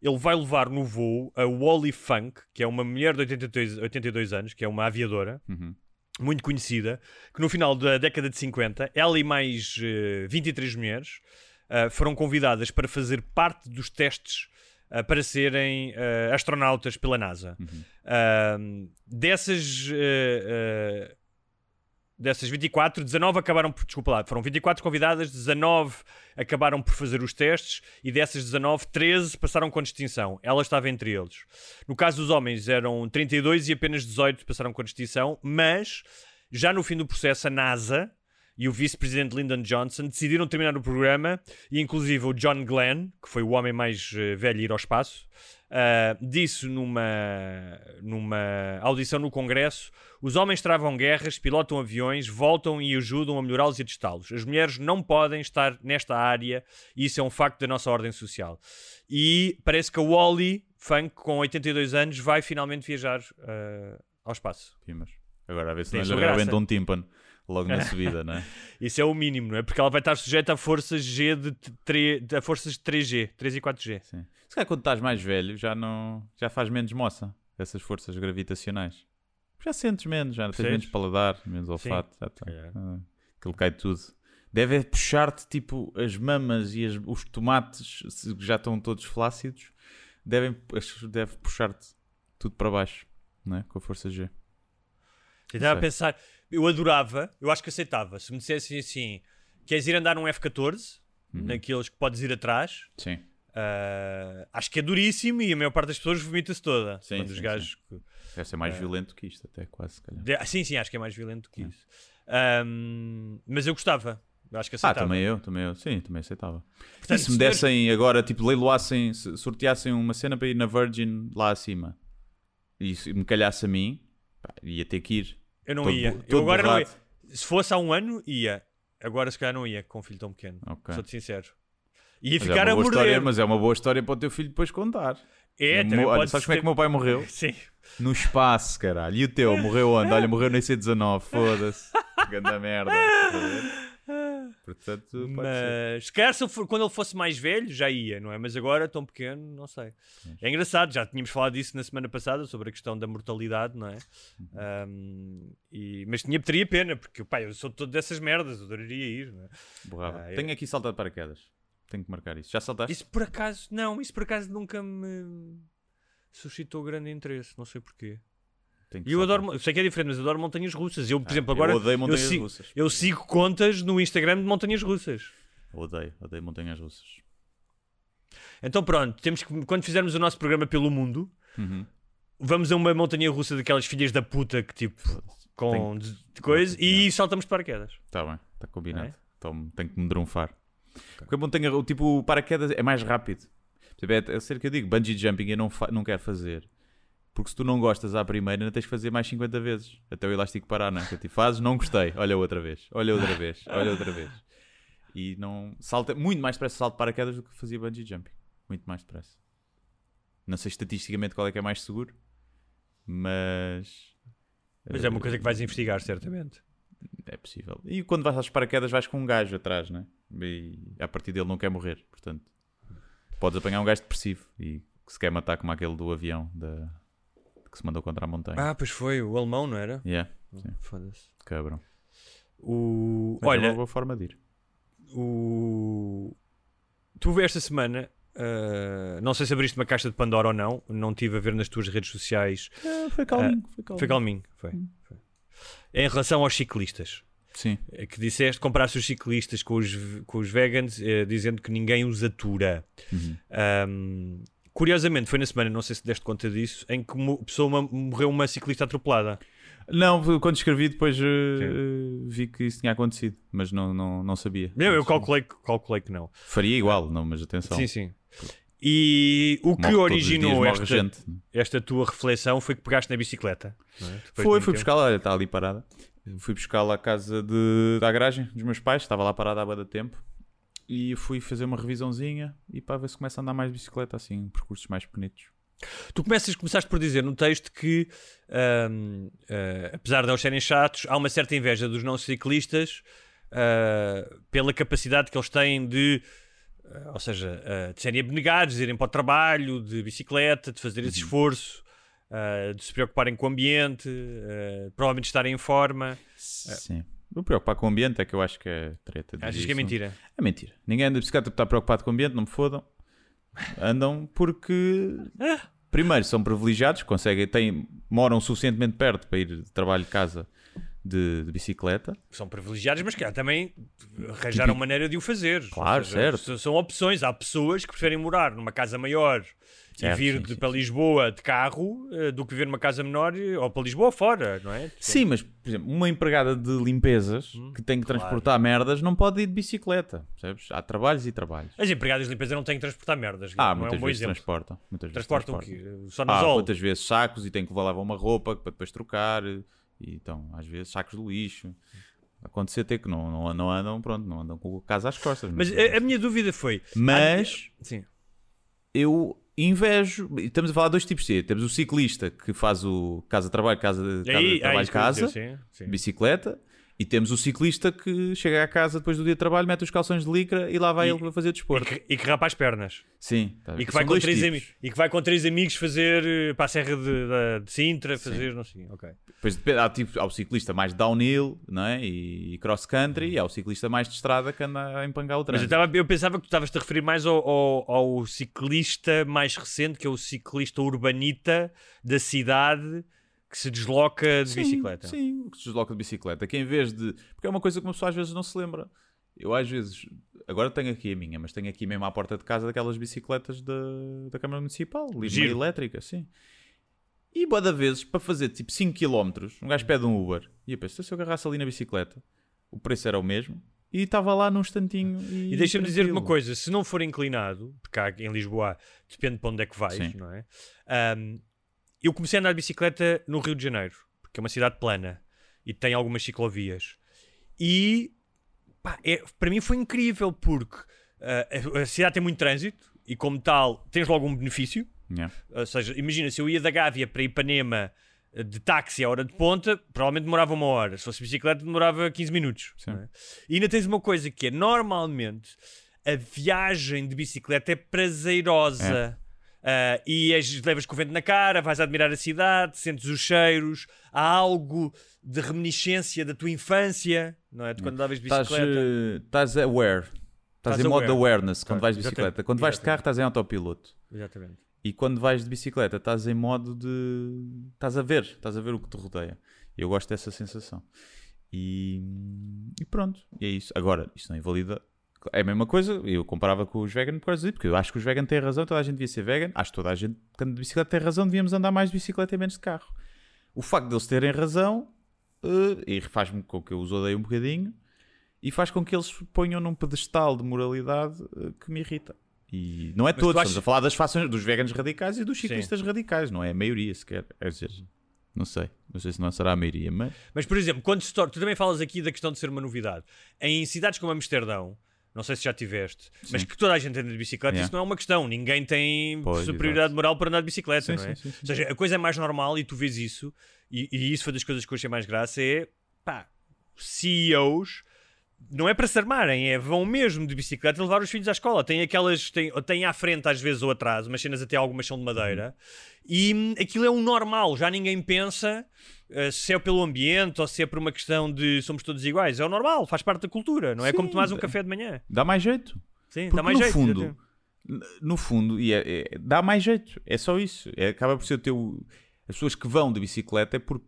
Speaker 5: Ele vai levar no voo a Wally Funk, que é uma mulher de 82, 82 anos, que é uma aviadora,
Speaker 4: Uhum.
Speaker 5: Muito conhecida, que no final da década de 50, ela e mais eh, 23 mulheres ah, foram convidadas para fazer parte dos testes ah, para serem astronautas pela NASA. Ah, dessas. Dessas 24, 19 acabaram por. Desculpa lá, foram 24 convidadas, 19 acabaram por fazer os testes e dessas 19, 13 passaram com distinção. Ela estava entre eles. No caso dos homens, eram 32 e apenas 18 passaram com distinção, mas já no fim do processo, a NASA e o vice-presidente Lyndon Johnson decidiram terminar o programa e, inclusive, o John Glenn, que foi o homem mais eh, velho a ir ao espaço, uh, disse numa, numa audição no Congresso: os homens travam guerras, pilotam aviões, voltam e ajudam a melhorá-los e testá-los. As mulheres não podem estar nesta área e isso é um facto da nossa ordem social. E parece que a Wally, funk, com 82 anos, vai finalmente viajar uh, ao espaço.
Speaker 4: Pimas. Agora a ver se
Speaker 5: Tem
Speaker 4: não lhe um tímpano logo na [laughs] subida, não é?
Speaker 5: Isso é o mínimo, não é? Porque ela vai estar sujeita a forças G de, tre- de- a forças de 3G, 3 e 4G.
Speaker 4: Sim. Se calhar quando estás mais velho já não já faz menos moça essas forças gravitacionais. Já sentes menos, já tens menos paladar, menos olfato, já tá.
Speaker 5: calhar.
Speaker 4: Ah, Aquilo cai tudo. Deve é puxar-te tipo as mamas e as- os tomates se já estão todos flácidos, devem deve puxar-te tudo para baixo, não é? Com a força G.
Speaker 5: Eu estava a pensar, eu adorava, eu acho que aceitava, se me dissessem assim: queres ir andar num F14,
Speaker 4: Uhum.
Speaker 5: naqueles que podes ir atrás,
Speaker 4: Sim.
Speaker 5: ah, acho que é duríssimo e a maior parte das pessoas vomita-se toda.
Speaker 4: Sim,
Speaker 5: Quando os
Speaker 4: sim,
Speaker 5: gajos. que-
Speaker 4: Deve ser mais violento que isto, até quase.
Speaker 5: De- ah, sim, sim, acho que é mais violento que isso. Ahm, mas eu gostava, eu acho que
Speaker 4: Ah,
Speaker 5: aceitava.
Speaker 4: também eu, também eu. Sim, também aceitava.
Speaker 5: Portanto,
Speaker 4: e se me dessem agora, tipo, leiloassem, se- sorteassem uma cena para ir na Virgin lá acima e se me calhasse a mim, pá, ia ter que ir.
Speaker 5: Eu não
Speaker 4: Todo
Speaker 5: ia.
Speaker 4: bo-
Speaker 5: Eu
Speaker 4: todo
Speaker 5: agora não ia.
Speaker 4: borrado.
Speaker 5: Se fosse há um ano, ia. Agora se calhar não ia, com um filho tão pequeno.
Speaker 4: Ok.
Speaker 5: Sou-te sincero. Ia
Speaker 4: Mas
Speaker 5: ficar
Speaker 4: é
Speaker 5: a morder.
Speaker 4: história, mas é uma boa história para o teu filho depois contar.
Speaker 5: É, também
Speaker 4: Olha, sabes como é que o meu pai morreu? [laughs]
Speaker 5: Sim.
Speaker 4: No espaço, caralho. E o teu? Morreu onde? Olha, morreu no IC19. Foda-se. [laughs] Ganda merda. Portanto.
Speaker 5: Mas se calhar se eu for- quando ele fosse mais velho já ia, não é? Mas agora tão pequeno, não sei. É engraçado, já tínhamos falado disso na semana passada sobre a questão da mortalidade, não é?
Speaker 4: Uhum.
Speaker 5: Ahm, e- mas tinha, teria pena, porque pá, eu sou todo dessas merdas, eu adoraria ir, não é?
Speaker 4: Borrava.
Speaker 5: Ah, eu-
Speaker 4: Tenho aqui saltar de paraquedas. Tenho que marcar isso. Já saltaste?
Speaker 5: Isso por acaso, não, isso por acaso nunca me suscitou grande interesse, não sei porquê. E eu adoro, eu sei que é diferente, mas adoro montanhas russas. Eu, por
Speaker 4: Ah,
Speaker 5: exemplo,
Speaker 4: eu
Speaker 5: agora
Speaker 4: odeio montanhas
Speaker 5: sigo,
Speaker 4: russas.
Speaker 5: eu sigo contas no Instagram de montanhas russas.
Speaker 4: Odeio, odeio montanhas russas.
Speaker 5: Então pronto, temos que, quando fizermos o nosso programa pelo mundo,
Speaker 4: Uhum.
Speaker 5: vamos a uma montanha russa daquelas filhas da puta que tipo com de, coisa e saltamos de paraquedas.
Speaker 4: Está bem, está combinado.
Speaker 5: É?
Speaker 4: Então tenho que me drunfar. Porque a montanha, o tipo, paraquedas é mais rápido. Percebe? É, é eu digo, bungee jumping eu não, fa- não quero fazer. Porque se tu não gostas à primeira, ainda tens que fazer mais 50 vezes. Até o elástico parar, não é? Tipo, fazes, não gostei. Olha outra vez, olha outra vez, olha outra vez. E não. Salta, muito mais depressa salto de paraquedas do que fazia bungee jumping. Muito mais depressa. Não sei estatisticamente qual é que é mais seguro, mas.
Speaker 5: Mas é uma coisa que vais investigar, certamente.
Speaker 4: É possível. E quando vais às paraquedas vais com um gajo atrás, né? E a partir dele não quer morrer. Portanto, podes apanhar um gajo depressivo e que se quer matar como aquele do avião da... que se mandou contra a montanha.
Speaker 5: Ah, pois foi, o alemão, não era?
Speaker 4: Yeah, sim,
Speaker 5: Foda-se.
Speaker 4: cabrão.
Speaker 5: O...
Speaker 4: Mas é uma
Speaker 5: Olha,
Speaker 4: boa forma de ir.
Speaker 5: o... tu esta semana, ah, não sei se abriste uma caixa de Pandora ou não, não tive a ver nas tuas redes sociais.
Speaker 4: foi
Speaker 5: calminho,
Speaker 4: foi calminho.
Speaker 5: Foi calminho, foi. foi. Em relação aos ciclistas,
Speaker 4: Sim.
Speaker 5: é que disseste compraste os ciclistas com os, com os vegans, eh, dizendo que ninguém os atura.
Speaker 4: Uhum.
Speaker 5: Curiosamente, foi na semana, não sei se deste conta disso, em que mo- pessoa uma- morreu uma ciclista atropelada.
Speaker 4: Não, quando escrevi depois eh, vi que isso tinha acontecido, mas não, não, não sabia.
Speaker 5: Não, eu calculei, que- calculei que não.
Speaker 4: Faria igual, não, mas atenção.
Speaker 5: Sim, sim. E o que
Speaker 4: Morre dias,
Speaker 5: originou
Speaker 4: morre
Speaker 5: esta,
Speaker 4: gente.
Speaker 5: esta tua reflexão foi que pegaste na bicicleta. é?
Speaker 4: Foi, fui buscar lá, está ali parada. Fui buscá-la à casa de, da garagem dos meus pais, estava lá parada há de tempo. E fui fazer uma revisãozinha e para ver se começa a andar mais de bicicleta, assim, percursos mais pequenitos.
Speaker 5: Tu começas, começaste por dizer no texto que, ahm, ah, apesar de eles serem chatos, há uma certa inveja dos não ciclistas ah, pela capacidade que eles têm de, ah, ou seja, de serem abnegados, de irem para o trabalho, de bicicleta, de fazer esse esforço, ah, de se preocuparem com o ambiente, provavelmente estarem em forma.
Speaker 4: Sim. O preocupar com o ambiente é que eu acho que é treta.
Speaker 5: Achas que é
Speaker 4: isso.
Speaker 5: mentira?
Speaker 4: É mentira. Ninguém anda de bicicleta porque está preocupado com o ambiente, não me fodam. Andam porque, primeiro, são privilegiados, conseguem, têm, moram suficientemente perto para ir de trabalho de casa de, de bicicleta.
Speaker 5: São privilegiados, mas que também arranjaram maneira de o fazer.
Speaker 4: Claro, certo.
Speaker 5: s- São opções. Há pessoas que preferem morar numa casa maior
Speaker 4: Certo,
Speaker 5: e vir
Speaker 4: sim,
Speaker 5: de-
Speaker 4: sim,
Speaker 5: para. Lisboa de carro eh, do que viver numa casa menor eh, ou para Lisboa fora, não é?
Speaker 4: Sim, mas, por exemplo, uma empregada de limpezas que tem que transportar merdas não pode ir de bicicleta, percebes? Há trabalhos e trabalhos.
Speaker 5: As empregadas de limpeza não têm que transportar merdas.
Speaker 4: Ah,
Speaker 5: não é
Speaker 4: muitas
Speaker 5: um
Speaker 4: vezes transportam. Muitas vezes
Speaker 5: Transportam o
Speaker 4: transportam.
Speaker 5: quê? Só
Speaker 4: Ah, muitas vezes sacos e tem que levar uma roupa para depois trocar. E então, às vezes, sacos de lixo. Acontecer ter que não, não, não andam, pronto, não andam com o casa às costas.
Speaker 5: Mas a, a minha dúvida foi...
Speaker 4: Mas
Speaker 5: Sim.
Speaker 4: eu invejo. Estamos a falar de dois tipos de Temos o ciclista que faz o casa-trabalho, casa, casa,
Speaker 5: Aí,
Speaker 4: trabalho,
Speaker 5: eu
Speaker 4: casa,
Speaker 5: dizer, sim, sim.
Speaker 4: bicicleta. E temos o ciclista que chega à casa depois do dia de trabalho, mete os calções de licra e lá vai
Speaker 5: E-
Speaker 4: ele para fazer
Speaker 5: E
Speaker 4: desporto.
Speaker 5: que, e que rapa as pernas.
Speaker 4: Sim. tá?
Speaker 5: E que, vai com três
Speaker 4: tipos.
Speaker 5: ami- e que vai com três amigos fazer eh, para a Serra de, de, de Sintra, fazer, não sei. Ok.
Speaker 4: Depois depende, há, tipo, há o ciclista mais downhill não é? e, e cross country, e há o ciclista mais de estrada que anda a empangar o
Speaker 5: Mas eu,
Speaker 4: trânsito.
Speaker 5: tava, eu pensava que tu estavas-te a referir mais ao, ao, ao ciclista mais recente, que é o ciclista urbanita da cidade que se desloca de
Speaker 4: Sim,
Speaker 5: bicicleta.
Speaker 4: Sim, que se desloca de bicicleta. Que em vez de. Porque é uma coisa que uma pessoa às vezes não se lembra. Eu às vezes. Agora tenho aqui a minha, mas tenho aqui mesmo à porta de casa daquelas bicicletas da, da Câmara Municipal, livre
Speaker 5: Giro.
Speaker 4: elétrica, sim. E boa da vezes, para fazer tipo 5 km, um gajo pede um Uber. E eu penso, se eu agarrasse ali na bicicleta, o preço era o mesmo. E estava lá num instantinho. E,
Speaker 5: E deixa-me dizer-te uma coisa: se não for inclinado, porque cá em Lisboa depende para onde é que vais,
Speaker 4: Sim.
Speaker 5: não é? Ahm, eu comecei a andar de bicicleta no Rio de Janeiro, porque é uma cidade plana e tem algumas ciclovias. E pá, é- para mim foi incrível, porque ah, a, a cidade tem muito trânsito e, como tal, tens logo um benefício.
Speaker 4: Yeah.
Speaker 5: Ou seja, imagina, se eu ia da Gávea para Ipanema eh, de táxi à hora de ponta, provavelmente demorava uma hora. Se fosse bicicleta, demorava 15 minutos. É? E ainda tens uma coisa que é, normalmente, a viagem de bicicleta é prazerosa. Ah, e és- levas com o vento na cara, vais admirar a cidade, sentes os cheiros, há algo de reminiscência da tua infância, não é? De quando andavas de bicicleta.
Speaker 4: eh, Estás aware. Estás em modo awareness quando
Speaker 5: Tá,
Speaker 4: vais de
Speaker 5: exatamente,
Speaker 4: bicicleta. Quando vais de carro, estás em autopiloto.
Speaker 5: Exatamente.
Speaker 4: E quando vais de bicicleta, estás em modo de. Estás a ver, estás a ver o que te rodeia. Eu gosto dessa sensação. E, e pronto, e é isso. Agora, isto não invalida. É a mesma coisa, eu comparava com os vegan por causa disso, porque eu acho que os vegan têm razão, toda a gente devia ser vegan. Acho que toda a gente que anda de bicicleta tem razão, devíamos andar mais de bicicleta e menos de carro. O facto deles terem razão, eh, e faz-me com que eu os odeie um bocadinho, e faz com que eles ponham num pedestal de moralidade eh, que me irrita. E não é
Speaker 5: tu
Speaker 4: todos,
Speaker 5: achas-
Speaker 4: estamos a falar das fações dos veganos radicais e dos ciclistas radicais, não é a maioria sequer. Quer dizer, não sei, não sei se não será a maioria, mas
Speaker 5: Mas, por exemplo, quando se torna, tu também falas aqui da questão de ser uma novidade. Em cidades como Amsterdão, não sei se já tiveste, mas
Speaker 4: Sim.
Speaker 5: que toda a gente anda de bicicleta,
Speaker 4: Yeah.
Speaker 5: isso não é uma questão. Ninguém tem
Speaker 4: Pois,
Speaker 5: superioridade moral para andar de bicicleta,
Speaker 4: Sim,
Speaker 5: não é?
Speaker 4: sim.
Speaker 5: Ou seja, a coisa é mais normal e tu vês isso, e, e isso foi das coisas que eu achei mais graça, é pá, CEOs não é para se armarem, é vão mesmo de bicicleta levar os filhos à escola. Tem aquelas, tem, tem à frente às vezes ou atrás, umas cenas até algumas são de madeira, e hum, aquilo é um normal, já ninguém pensa eh, se é pelo ambiente ou se é por uma questão de somos todos iguais. É o normal, faz parte da cultura, não é
Speaker 4: Sim,
Speaker 5: como tomar um café de manhã.
Speaker 4: dá mais jeito.
Speaker 5: Sim,
Speaker 4: Porque
Speaker 5: dá mais
Speaker 4: no
Speaker 5: jeito.
Speaker 4: fundo, no fundo, e é- é- dá mais jeito. É só isso. É, acaba por ser o teu. As pessoas que vão de bicicleta é porque,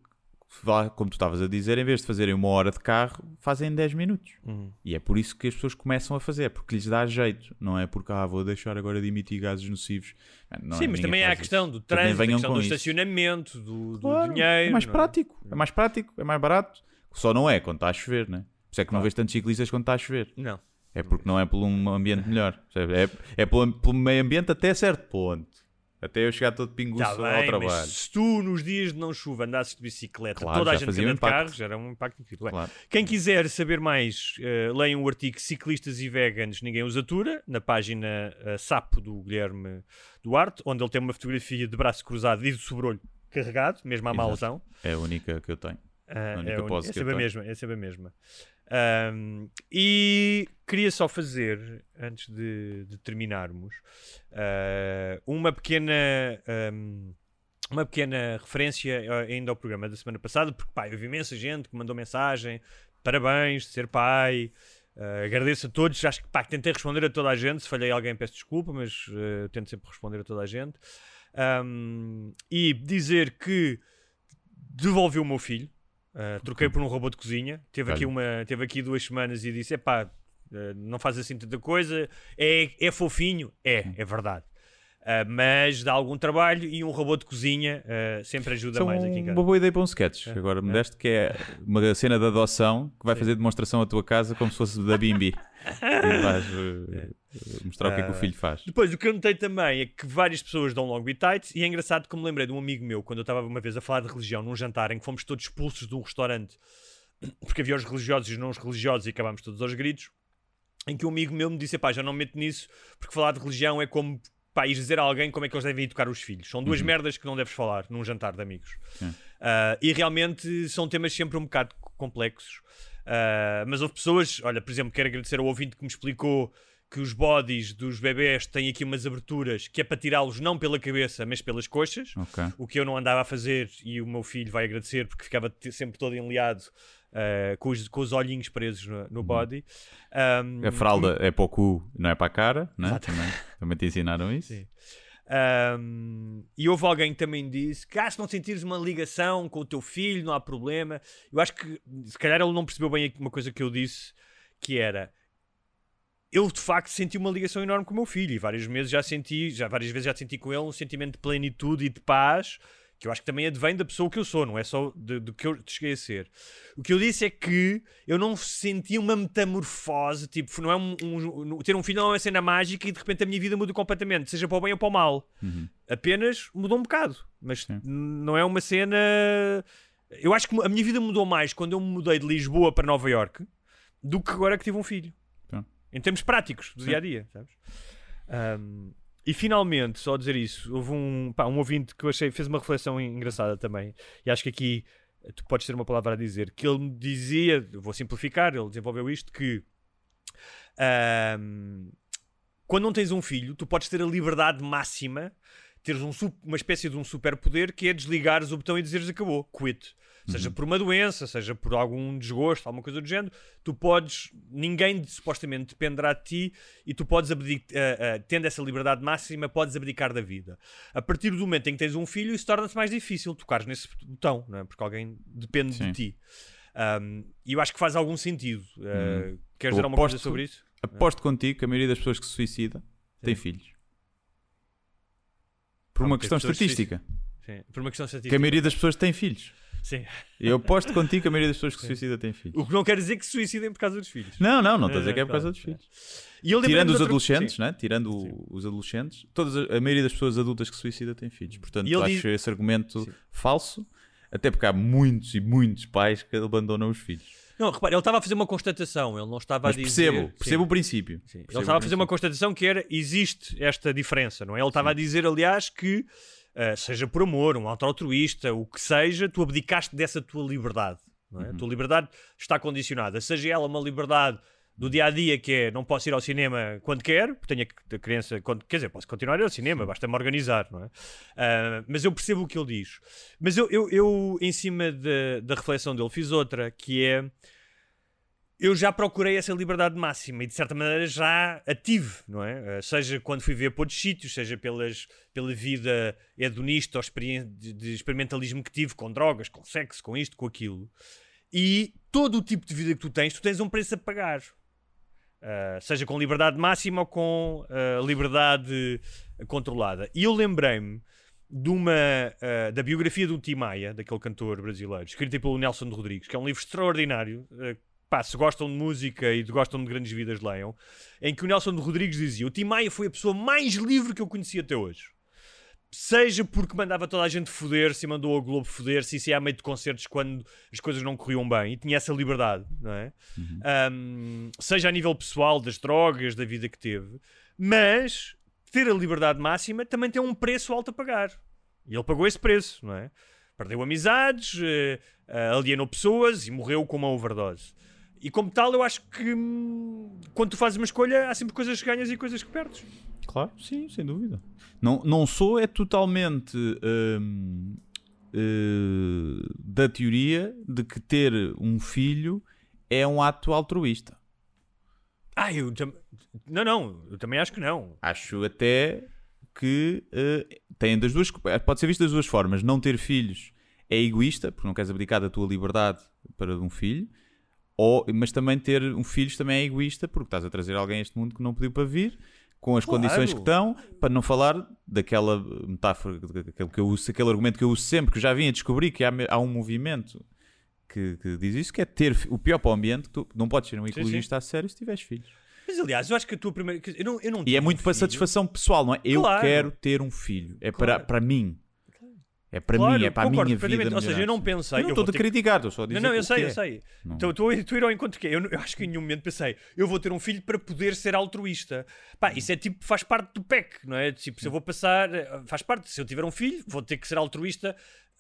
Speaker 4: como tu estavas a dizer, em vez de fazerem uma hora de carro, fazem 10 minutos.
Speaker 5: Uhum.
Speaker 4: E é por isso que as pessoas começam a fazer, porque lhes dá jeito. Não é porque, ah, vou deixar agora de emitir gases nocivos. Não
Speaker 5: Sim,
Speaker 4: é,
Speaker 5: mas
Speaker 4: ninguém
Speaker 5: também há a questão
Speaker 4: isso.
Speaker 5: do trânsito, a questão do
Speaker 4: isso.
Speaker 5: estacionamento, do, do
Speaker 4: Claro,
Speaker 5: dinheiro.
Speaker 4: É mais
Speaker 5: não
Speaker 4: prático. É mais prático, é mais barato. Só não é quando está a chover, né? Por isso é que não vês tantos ciclistas quando está a chover.
Speaker 5: Não.
Speaker 4: É porque não é por um ambiente melhor. É, é pelo, pelo meio ambiente até certo ponto. Até eu chegar todo pinguço
Speaker 5: Tá
Speaker 4: ao trabalho.
Speaker 5: se tu nos dias de não chuva andasses de bicicleta,
Speaker 4: Claro,
Speaker 5: toda a gente
Speaker 4: fazia um
Speaker 5: de carros, era um impacto incrível.
Speaker 4: Claro.
Speaker 5: Quem quiser saber mais, eh, leiam o artigo Ciclistas e Veganos Ninguém Os Atura, na página eh, Sapo do Guilherme Duarte, onde ele tem uma fotografia de braço cruzado e de sobrolho carregado, mesmo à
Speaker 4: Exato.
Speaker 5: malzão.
Speaker 4: É a única que eu tenho.
Speaker 5: Ah, é, uni- é sempre a mesma, é sempre a mesma. Ahm, e queria só fazer, antes de, de terminarmos, ah, uma pequena. ahm, uma pequena referência ah, ainda ao programa da semana passada, porque pá, eu vi imensa gente que mandou mensagem, parabéns de ser pai, ah, agradeço a todos, acho que pá, tentei responder a toda a gente, se falhei alguém peço desculpa, mas tento sempre responder a toda a gente. Ahm, e dizer que devolvi o meu filho, Uh, troquei por um robô de cozinha. Teve aqui, uma, teve aqui duas semanas e disse: epá, uh, não faz assim tanta coisa. É, é fofinho? É, é verdade. Uh, mas dá algum trabalho e um robô de cozinha uh, sempre ajuda
Speaker 4: São
Speaker 5: mais aqui em
Speaker 4: uma
Speaker 5: casa.
Speaker 4: boa ideia para um sketch. Agora me deste que é uma cena de adoção que vai fazer demonstração à tua casa como se fosse da Bimbi. [laughs] e vais eh, mostrar o que é que o
Speaker 5: Ah.
Speaker 4: filho faz.
Speaker 5: Depois, o que eu notei também é que várias pessoas dão long bitites e é engraçado que me lembrei de um amigo meu, quando eu estava uma vez a falar de religião num jantar em que fomos todos expulsos de um restaurante [clears throat] porque havia os religiosos e os não os religiosos e acabámos todos aos gritos, em que um amigo meu me disse, pá, já não me meto nisso porque falar de religião é como, pá, ires dizer a alguém como é que eles devem educar os filhos. São duas merdas que não deves falar num jantar de amigos. Ah, e realmente são temas sempre um bocado complexos. Ah, mas houve pessoas, olha, por exemplo, quero agradecer ao ouvinte que me explicou que os bodies dos bebés têm aqui umas aberturas que é para tirá-los não pela cabeça, mas pelas coxas.
Speaker 4: Ok.
Speaker 5: O que eu não andava a fazer e o meu filho vai agradecer porque ficava sempre todo enleado ah, com, os, com os olhinhos presos no, no body. Ahm,
Speaker 4: A fralda é para o cu, não é para a cara, né? também, também te ensinaram isso.
Speaker 5: Sim. Ahm, e houve alguém que também disse que ah, se não sentires uma ligação com o teu filho, não há problema. Eu acho que se calhar ele não percebeu bem uma coisa que eu disse, que era eu de facto senti uma ligação enorme com o meu filho e vários meses já senti, já várias vezes já senti com ele um sentimento de plenitude e de paz que eu acho que também advém da pessoa que eu sou, não é só do que eu cheguei a ser. O que eu disse é que eu não senti uma metamorfose, tipo, não é um, um- ter um filho não é uma cena mágica e de repente a minha vida muda completamente, seja para o bem ou para o mal. Apenas mudou um bocado, mas
Speaker 4: Sim.
Speaker 5: não é uma cena. Eu acho que a minha vida mudou mais quando eu me mudei de Lisboa para Nova York do que agora que tive um filho. Em termos práticos, do dia a dia, sabes? Um, e finalmente, só dizer isso, houve um, pá, um ouvinte que eu achei, fez uma reflexão engraçada também, e acho que aqui eh, tu podes ter uma palavra a dizer, que ele me dizia, vou simplificar, ele desenvolveu isto, que ahm, quando não tens um filho, tu podes ter a liberdade máxima, teres um, uma espécie de um superpoder que é desligares o botão e dizeres acabou, quit. Seja por uma doença, seja por algum desgosto, alguma coisa do género, tu podes, ninguém supostamente dependerá de ti e tu podes abdicar, tendo essa liberdade máxima, podes abdicar da vida. A partir do momento em que tens um filho, isso torna-se mais difícil tocares nesse botão, não é? porque alguém depende
Speaker 4: Sim.
Speaker 5: de ti. Um, e eu acho que faz algum sentido. Uh, Queres
Speaker 4: Eu
Speaker 5: dizer alguma coisa sobre isso?
Speaker 4: Aposto contigo que a maioria das pessoas que se suicida tem filhos. Por uma questão estatística.
Speaker 5: Sim, por uma questão
Speaker 4: Que a
Speaker 5: estatística.
Speaker 4: maioria das pessoas tem filhos.
Speaker 5: Sim.
Speaker 4: Eu aposto contigo que a maioria das pessoas que se suicida tem filhos.
Speaker 5: O que não quer dizer que se suicidem por causa dos filhos.
Speaker 4: Não, não, não estou a
Speaker 5: É,
Speaker 4: dizer que é por causa dos filhos.
Speaker 5: Lembrei-me
Speaker 4: Tirando os adolescentes,
Speaker 5: Sim.
Speaker 4: né? Tirando o- os adolescentes, todas a, a maioria das pessoas adultas que se suicida tem filhos. Portanto,
Speaker 5: ele
Speaker 4: acho
Speaker 5: diz-
Speaker 4: esse argumento
Speaker 5: Sim.
Speaker 4: falso, até porque há muitos e muitos pais que abandonam os filhos.
Speaker 5: Não, repare, ele estava a fazer uma constatação, ele não estava
Speaker 4: Mas
Speaker 5: a dizer...
Speaker 4: percebo, percebo
Speaker 5: Sim.
Speaker 4: o princípio.
Speaker 5: Sim. Ele
Speaker 4: Percebo
Speaker 5: estava
Speaker 4: o
Speaker 5: a fazer uma constatação que era, existe esta diferença, não é? Ele estava a dizer, aliás, que uh, seja por amor, um auto-altruísta, o que seja, tu abdicaste dessa tua liberdade, não é? A tua liberdade está condicionada, seja ela uma liberdade do dia a dia que é não posso ir ao cinema quando quero, porque tenho a, criança, quando, quer dizer, posso continuar a ir ao cinema, basta-me organizar, não é? Ah, mas eu percebo o que ele diz. Mas eu, eu, eu, em cima da- da reflexão dele, fiz outra que é eu já procurei essa liberdade máxima e de certa maneira já a tive, não é? Eh, Seja quando fui ver para outros sítios, seja pelas, pela vida hedonista ou de, experimentalismo que tive com drogas, com sexo, com isto, com aquilo. E todo o tipo de vida que tu tens, tu tens um preço a pagar. Uh, seja com liberdade máxima ou com uh, liberdade controlada. E eu lembrei-me de uma uh, da biografia do Tim Maia, daquele cantor brasileiro, escrita pelo Nelson Rodrigues, que é um livro extraordinário. Pá, se gostam de música e gostam de grandes vidas, leiam. Em que o Nelson de Rodrigues dizia: O Tim Maia foi a pessoa mais livre que eu conheci até hoje. Seja porque mandava toda a gente foder-se e mandou ao Globo foder-se e se ia a meio de concertos quando as coisas não corriam bem e tinha essa liberdade, não é? Um, seja a nível pessoal, das drogas, da vida que teve, mas ter a liberdade máxima também tem um preço alto a pagar. E ele pagou esse preço, não é? Perdeu amizades, eh, eh, alienou pessoas e morreu com uma overdose. E como tal, eu acho que hum, quando tu fazes uma escolha, há sempre coisas que ganhas e coisas que perdes.
Speaker 4: Claro, sim, sem dúvida. Não, não sou é totalmente hum, eh, da teoria de que ter um filho é um ato altruísta.
Speaker 5: Ah, eu tam- Não, não, eu também acho que não.
Speaker 4: Acho até que eh, tem das duas, pode ser visto das duas formas. Não ter filhos é egoísta, porque não queres abdicar da tua liberdade para um filho, ou, mas também ter um filho também é egoísta, porque estás a trazer alguém a este mundo que não pediu para vir, com as
Speaker 5: Claro.
Speaker 4: condições que estão, para não falar daquela metáfora, daquele, que eu uso, aquele argumento que eu uso sempre, que eu já vim a descobrir que há, há um movimento que, que diz isso, que é ter o pior para o ambiente, tu não podes ser um ecologista a sério se tiveres filhos.
Speaker 5: Mas aliás, eu acho que a tua primeira. Eu não, eu não
Speaker 4: E é muito
Speaker 5: um
Speaker 4: para
Speaker 5: filho.
Speaker 4: satisfação pessoal, não é? Eu
Speaker 5: Claro.
Speaker 4: quero ter um filho. É para,
Speaker 5: Claro.
Speaker 4: para mim. É para
Speaker 5: Claro,
Speaker 4: mim, é para a minha vida.
Speaker 5: Ou seja, eu não pensei,
Speaker 4: Eu não
Speaker 5: eu
Speaker 4: estou a
Speaker 5: ter-
Speaker 4: criticar, estou só a dizer
Speaker 5: Não, não, eu sei,
Speaker 4: que
Speaker 5: eu sei. Então, estou a estou a ir ao encontro que é. Eu, eu acho que em nenhum momento pensei, eu vou ter um filho para poder ser altruísta. Pá, isso é tipo, faz parte do PEC, não é? Tipo, se eu vou passar, eh, faz parte, se eu tiver um filho, vou ter que ser altruísta.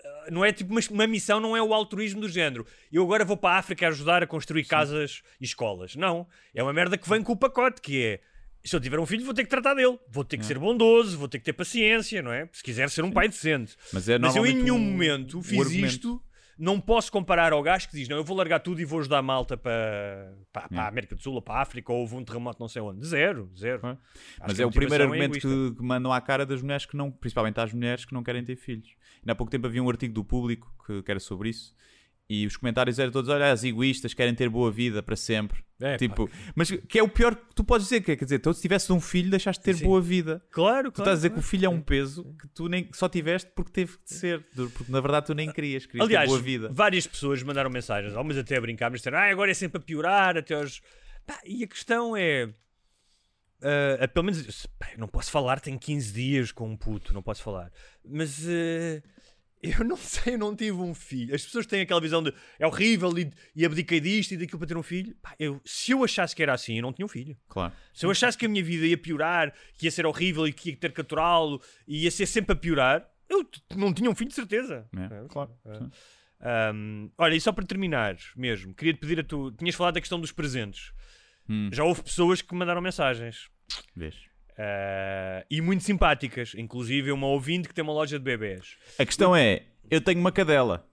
Speaker 5: Eh, Não é tipo uma, uma missão, não é o altruísmo do género. Eu agora vou para a África ajudar a construir casas e escolas. Não. É uma merda que vem com o pacote, que é. Se eu tiver um filho, vou ter que tratar dele. Vou ter que ser bondoso, vou ter que ter paciência, não é? Se quiser ser um pai decente.
Speaker 4: Mas é
Speaker 5: Mas eu em nenhum
Speaker 4: o-
Speaker 5: momento fiz
Speaker 4: argumento.
Speaker 5: isto. Não posso comparar ao gajo que diz: Não, eu vou largar tudo e vou ajudar a malta para, para, para a América do Sul ou para a África ou houve um terremoto não sei onde. Zero, zero. Acho
Speaker 4: Mas é o primeiro
Speaker 5: é
Speaker 4: argumento que, que mandam à cara das mulheres que não, principalmente às mulheres que não querem ter filhos. Ainda há pouco tempo havia um artigo do público que, que era sobre isso. E os comentários eram todos: olha, as egoístas querem ter boa vida para sempre.
Speaker 5: É,
Speaker 4: tipo, mas que é o pior que tu podes dizer, é, quer dizer, tu se tivesse um filho, deixaste de ter
Speaker 5: Sim.
Speaker 4: boa vida.
Speaker 5: Claro,
Speaker 4: Tu
Speaker 5: claro.
Speaker 4: estás a dizer que o filho é um peso que tu nem só tiveste porque teve de ser, porque na verdade tu nem querias, querias
Speaker 5: Aliás,
Speaker 4: ter boa vida.
Speaker 5: várias pessoas mandaram mensagens, algumas até a brincar, mas disseram: Ah, agora é sempre a piorar, até aos. Pá, e a questão é. ah, pelo menos, pá, não posso falar, tenho 15 dias com um puto, não posso falar. Mas ah, eu não sei, eu não tive um filho. As pessoas têm aquela visão de é horrível e, e abdiquei disto e daquilo para ter um filho. Pá, eu, se eu achasse que era assim, eu não tinha um filho.
Speaker 4: Claro.
Speaker 5: Se eu achasse que a minha vida ia piorar, que ia ser horrível e que ia ter que aturá-lo e ia ser sempre a piorar, eu não tinha um filho de certeza.
Speaker 4: É, claro. Sim.
Speaker 5: Um, olha, e só para terminar mesmo, queria-te pedir a tu. Tinhas falado da questão dos presentes.
Speaker 4: Hum.
Speaker 5: Já houve pessoas que me mandaram mensagens.
Speaker 4: Vês?
Speaker 5: Uh, e muito simpáticas, inclusive uma ouvinte que tem uma loja de bebés.
Speaker 4: A questão é: eu tenho uma cadela,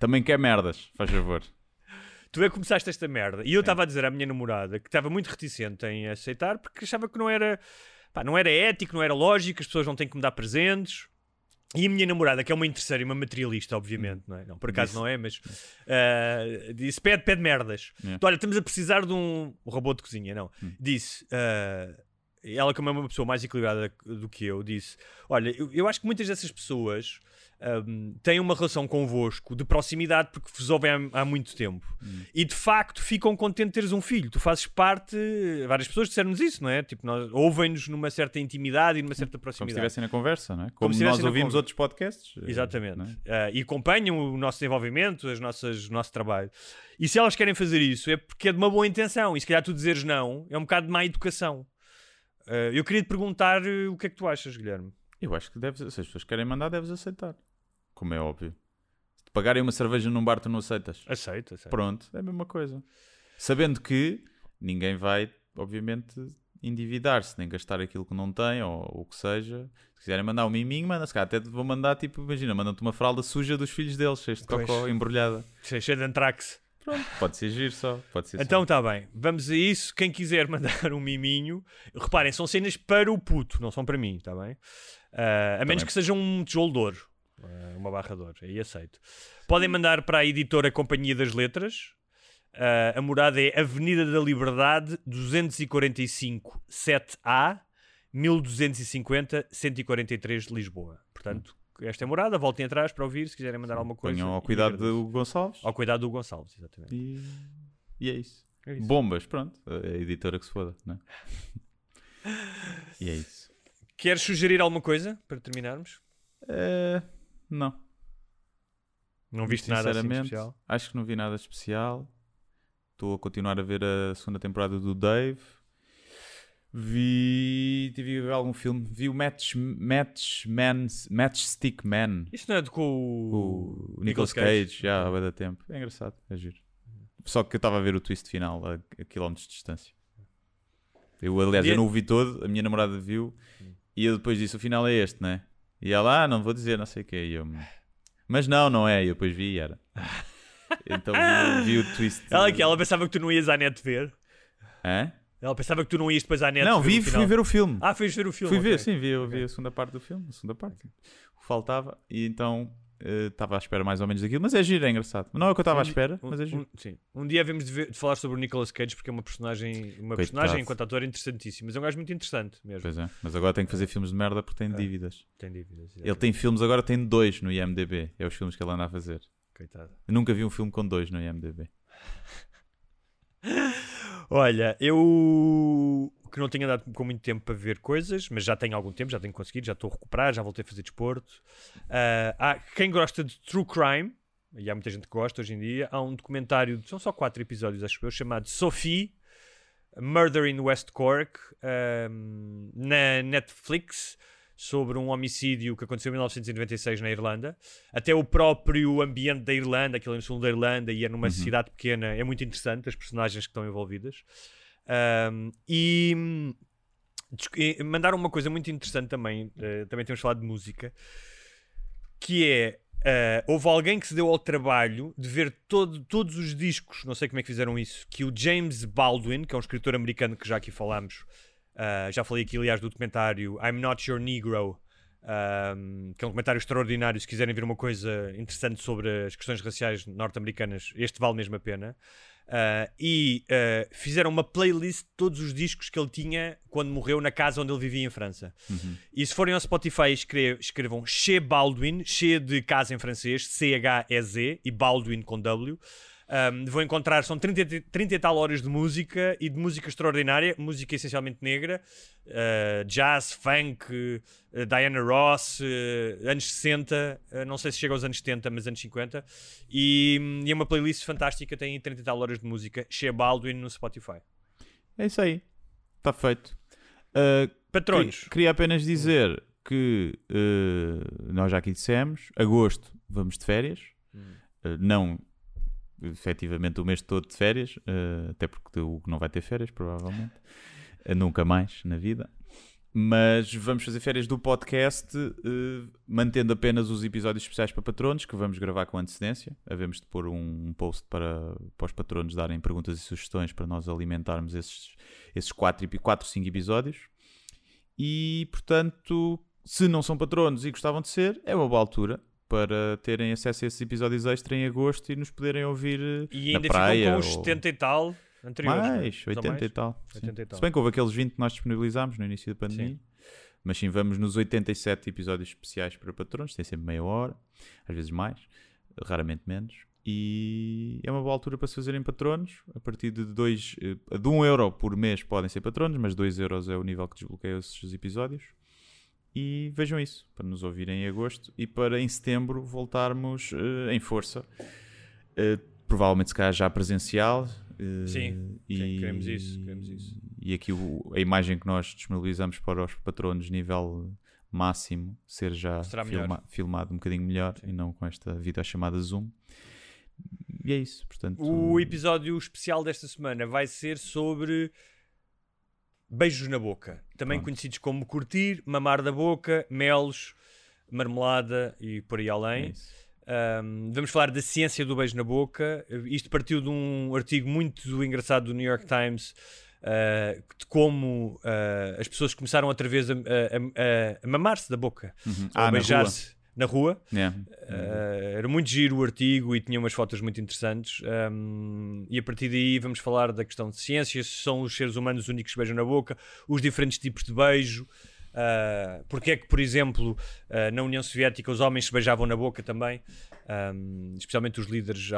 Speaker 4: também quer merdas, faz favor.
Speaker 5: Tu é que começaste esta merda. E eu estava a dizer à minha namorada que estava muito reticente em aceitar porque achava que não era, pá, não era ético, não era lógico, as pessoas não têm que me dar presentes. E a minha namorada, que é uma interesseira e uma materialista, obviamente, não é? Não, por acaso
Speaker 4: Disse.
Speaker 5: não é, mas ah, disse: pede, pede merdas.
Speaker 4: É.
Speaker 5: Então, olha, estamos a precisar de um robô de cozinha, não.
Speaker 4: Hum.
Speaker 5: Disse. ah, ela, como é uma pessoa mais equilibrada do que eu, disse: Olha, eu, eu acho que muitas dessas pessoas ahm, têm uma relação convosco de proximidade porque vos ouvem há, há muito tempo
Speaker 4: Hum.
Speaker 5: e de facto ficam contentes de teres um filho. Tu fazes parte. Várias pessoas disseram-nos isso, não é? Tipo, nós ouvem-nos numa certa intimidade e numa certa
Speaker 4: Como se
Speaker 5: proximidade.
Speaker 4: estivessem na conversa, não é?
Speaker 5: Como
Speaker 4: Como,
Speaker 5: se
Speaker 4: nós ouvimos outros podcasts. eh,
Speaker 5: Exatamente.
Speaker 4: é?
Speaker 5: Ah, e acompanham o nosso desenvolvimento, as nossas, o nosso trabalho. E se elas querem fazer isso é porque é de uma boa intenção. E se calhar tu dizeres não é um bocado de má educação. Ah, eu queria te perguntar eh, o que é que tu achas, Guilherme.
Speaker 4: Eu acho que deves, se as pessoas querem mandar, deves aceitar. Como é óbvio. Se te pagarem uma cerveja num bar, tu não aceitas.
Speaker 5: Aceito, aceito.
Speaker 4: Pronto, é a mesma coisa. Sabendo que ninguém vai, obviamente, endividar-se, nem gastar aquilo que não tem, ou o que seja. Se quiserem mandar um miminho, manda se calhar até te vão mandar, tipo, imagina, mandam-te uma fralda suja dos filhos deles, cheia de cocó, embrulhada.
Speaker 5: Cheio de antrax.
Speaker 4: Pode ser giro só, pode ser
Speaker 5: Então está bem, vamos a isso. Quem quiser [laughs] mandar um miminho, reparem, são cenas para o puto, não são para mim, está bem? Ah, a menos que seja um tijolo de ouro, ah, uma barra de ouro, aí aceito. Podem mandar para a editora Companhia das Letras. Ah, a morada é Avenida da Liberdade 245 7A 1250 143 de Lisboa. Portanto, esta é a morada, voltem atrás para ouvir se quiserem mandar alguma coisa.
Speaker 4: Ponham ao cuidado do Gonçalves.
Speaker 5: Ao cuidado do Gonçalves, exatamente.
Speaker 4: E... e é isso.
Speaker 5: É isso.
Speaker 4: Bombas, pronto. A editora que se foda, não é? [laughs] e é isso.
Speaker 5: Queres sugerir alguma coisa para terminarmos?
Speaker 4: Eh, não.
Speaker 5: Não viste nada assim especial?
Speaker 4: Acho que não vi nada especial. Estou a continuar a ver a segunda temporada do Dave. Vi. Tive ver algum filme. Vi o Match, Match Man, Matchstick Man.
Speaker 5: Isto não é de com o,
Speaker 4: O Nicolas Cage, já há da tempo. É engraçado, é giro. Só que eu estava a ver o twist final a, a quilómetros de distância. Eu, aliás,
Speaker 5: E
Speaker 4: eu
Speaker 5: é-
Speaker 4: não o vi todo, a minha namorada viu e eu depois disse: o final é este, né? E ela, ah, não vou dizer, não sei o que. E eu, mas não, não é. E eu depois vi e era. [laughs] Então vi, vi o twist.
Speaker 5: Ela, que ela pensava que tu não ias à net ver.
Speaker 4: Hã?
Speaker 5: Ela pensava que tu não ias depois à net
Speaker 4: Não,
Speaker 5: ver
Speaker 4: vi, fui ver o filme.
Speaker 5: Ah, fez ver o filme.
Speaker 4: Fui ver,
Speaker 5: ok.
Speaker 4: sim, vi, eu vi a segunda parte do filme, a segunda parte. O que faltava. E então eh, estava à espera mais ou menos daquilo, mas é giro, é engraçado. Não é o que eu estava à
Speaker 5: Um di-
Speaker 4: espera,
Speaker 5: um-
Speaker 4: mas é giro.
Speaker 5: um- sim. Um dia havemos de, ver- de falar sobre o Nicolas Cage porque é uma personagem, uma personagem enquanto ator interessantíssima, mas é um gajo muito interessante mesmo.
Speaker 4: Pois é, mas agora tem que fazer filmes de merda porque tem dívidas.
Speaker 5: Tem dívidas.
Speaker 4: Ele tem filmes, agora tem dois no IMDB. É os filmes que ele anda a fazer.
Speaker 5: Coitado.
Speaker 4: Eu nunca vi um filme com dois no IMDB. [laughs]
Speaker 5: Olha, eu que não tenho andado com muito tempo para ver coisas, mas já tenho algum tempo, já tenho conseguido, já estou a recuperar, já voltei a fazer desporto. Ah, há quem gosta de True Crime, e há muita gente que gosta hoje em dia, há um documentário, são só quatro episódios, acho eu, chamado Sophie, Murder in West Cork, ahm, na Netflix, sobre um homicídio que aconteceu em 1996 na Irlanda. Até o próprio ambiente da Irlanda, aquilo é no sul da Irlanda e é numa cidade pequena, é muito interessante, as personagens que estão envolvidas. Ahm, e mandaram uma coisa muito interessante também, eh, também temos falado de música, que é eh, houve alguém que se deu ao trabalho de ver todo- todos os discos, não sei como é que fizeram isso, que o James Baldwin, que é um escritor americano que já aqui falámos, ah, já falei aqui aliás do documentário I'm Not Your Negro, ahm, que é um documentário extraordinário. Se quiserem ver uma coisa interessante sobre as questões raciais norte-americanas, este vale mesmo a pena. Ah, e ah, fizeram uma playlist de todos os discos que ele tinha quando morreu na casa onde ele vivia em França. E se forem ao Spotify, escre- escrevam Che Baldwin, Che de casa em francês, C-H-E-Z, e Baldwin com W. Um, vão encontrar, são 30, e- 30 e tal horas de música e de música extraordinária, música essencialmente negra, uh, jazz, funk, uh, Diana Ross, uh, anos 60, uh, não sei se chega aos anos 70, mas anos 50. E, e é uma playlist fantástica, tem 30 e tal horas de música, Shea Baldwin no Spotify.
Speaker 4: É isso aí. Está feito. Uh,
Speaker 5: Patronos.
Speaker 4: Queria, apenas dizer que nós já aqui dissemos, agosto vamos de férias. Uh, não efetivamente o mês todo de férias, uh, até porque o Hugo não vai ter férias, provavelmente. Uh, nunca mais na vida. Mas vamos fazer férias do podcast, uh, mantendo apenas os episódios especiais para patronos, que vamos gravar com antecedência. Havemos de pôr um, post para, para os patronos darem perguntas e sugestões para nós alimentarmos esses, esses 4, 4 5 episódios. E, portanto, se não são patronos e gostavam de ser, é uma boa altura para terem acesso a esses episódios extra em agosto e nos poderem ouvir uh,
Speaker 5: E
Speaker 4: na
Speaker 5: ainda
Speaker 4: praia.
Speaker 5: ficam com os
Speaker 4: ou-
Speaker 5: 70 e tal anteriores.
Speaker 4: mais,
Speaker 5: São
Speaker 4: 80
Speaker 5: mais?
Speaker 4: e tal. sim.
Speaker 5: 80 e tal.
Speaker 4: Se bem que houve aqueles 20 que nós disponibilizámos no início da pandemia.
Speaker 5: Sim.
Speaker 4: Mas sim, vamos nos 87 episódios especiais para patrões, tem sempre meia hora, às vezes mais, raramente menos. E é uma boa altura para se fazerem patronos. A partir de 2 de 1 um euro por mês podem ser patronos, mas 2 euros é o nível que desbloqueia esses episódios. E vejam isso, para nos ouvirem em agosto e para em setembro voltarmos eh, em força. Eh, provavelmente se calhar já presencial. eh,
Speaker 5: Sim, sim, queremos isso, queremos isso.
Speaker 4: E aqui o- a imagem que nós disponibilizamos para os patronos nível máximo ser já filma- filmado um bocadinho melhor e não com esta videochamada Zoom. E é isso, portanto.
Speaker 5: O episódio especial desta semana vai ser sobre beijos na boca, também
Speaker 4: Pronto.
Speaker 5: conhecidos como curtir, mamar da boca, melos, marmelada e por aí
Speaker 4: é
Speaker 5: além. Um, vamos falar da ciência do beijo na boca. Isto partiu de um artigo muito engraçado do New York Times uh, de como uh, as pessoas começaram outra vez a, a- a- a mamar-se da boca,
Speaker 4: Uhum. Ah,
Speaker 5: a
Speaker 4: na
Speaker 5: beijar-se na rua.
Speaker 4: É.
Speaker 5: Uh, era muito giro o artigo e tinha umas fotos muito interessantes. Um, e a partir daí vamos falar da questão de ciência: se são os seres humanos os únicos que beijam na boca, os diferentes tipos de beijo. Uh, porque é que, por exemplo, uh, na União Soviética os homens se beijavam na boca também, Um, especialmente os líderes. uh,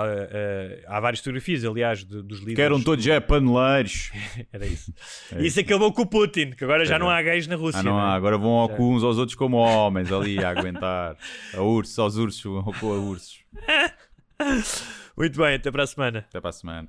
Speaker 5: há várias fotografias, aliás, de- dos líderes.
Speaker 4: Que eram todos é paneleiros. [laughs]
Speaker 5: Era isso.
Speaker 4: É
Speaker 5: isso acabou com o Putin, que agora já
Speaker 4: É.
Speaker 5: não há gays na Rússia.
Speaker 4: Ah, não
Speaker 5: né?
Speaker 4: há, agora vão ao
Speaker 5: Já.
Speaker 4: uns aos outros como homens ali a aguentar. A ursos, aos ursos, a ursos. [laughs]
Speaker 5: Muito bem, até para a semana.
Speaker 4: Até para a semana.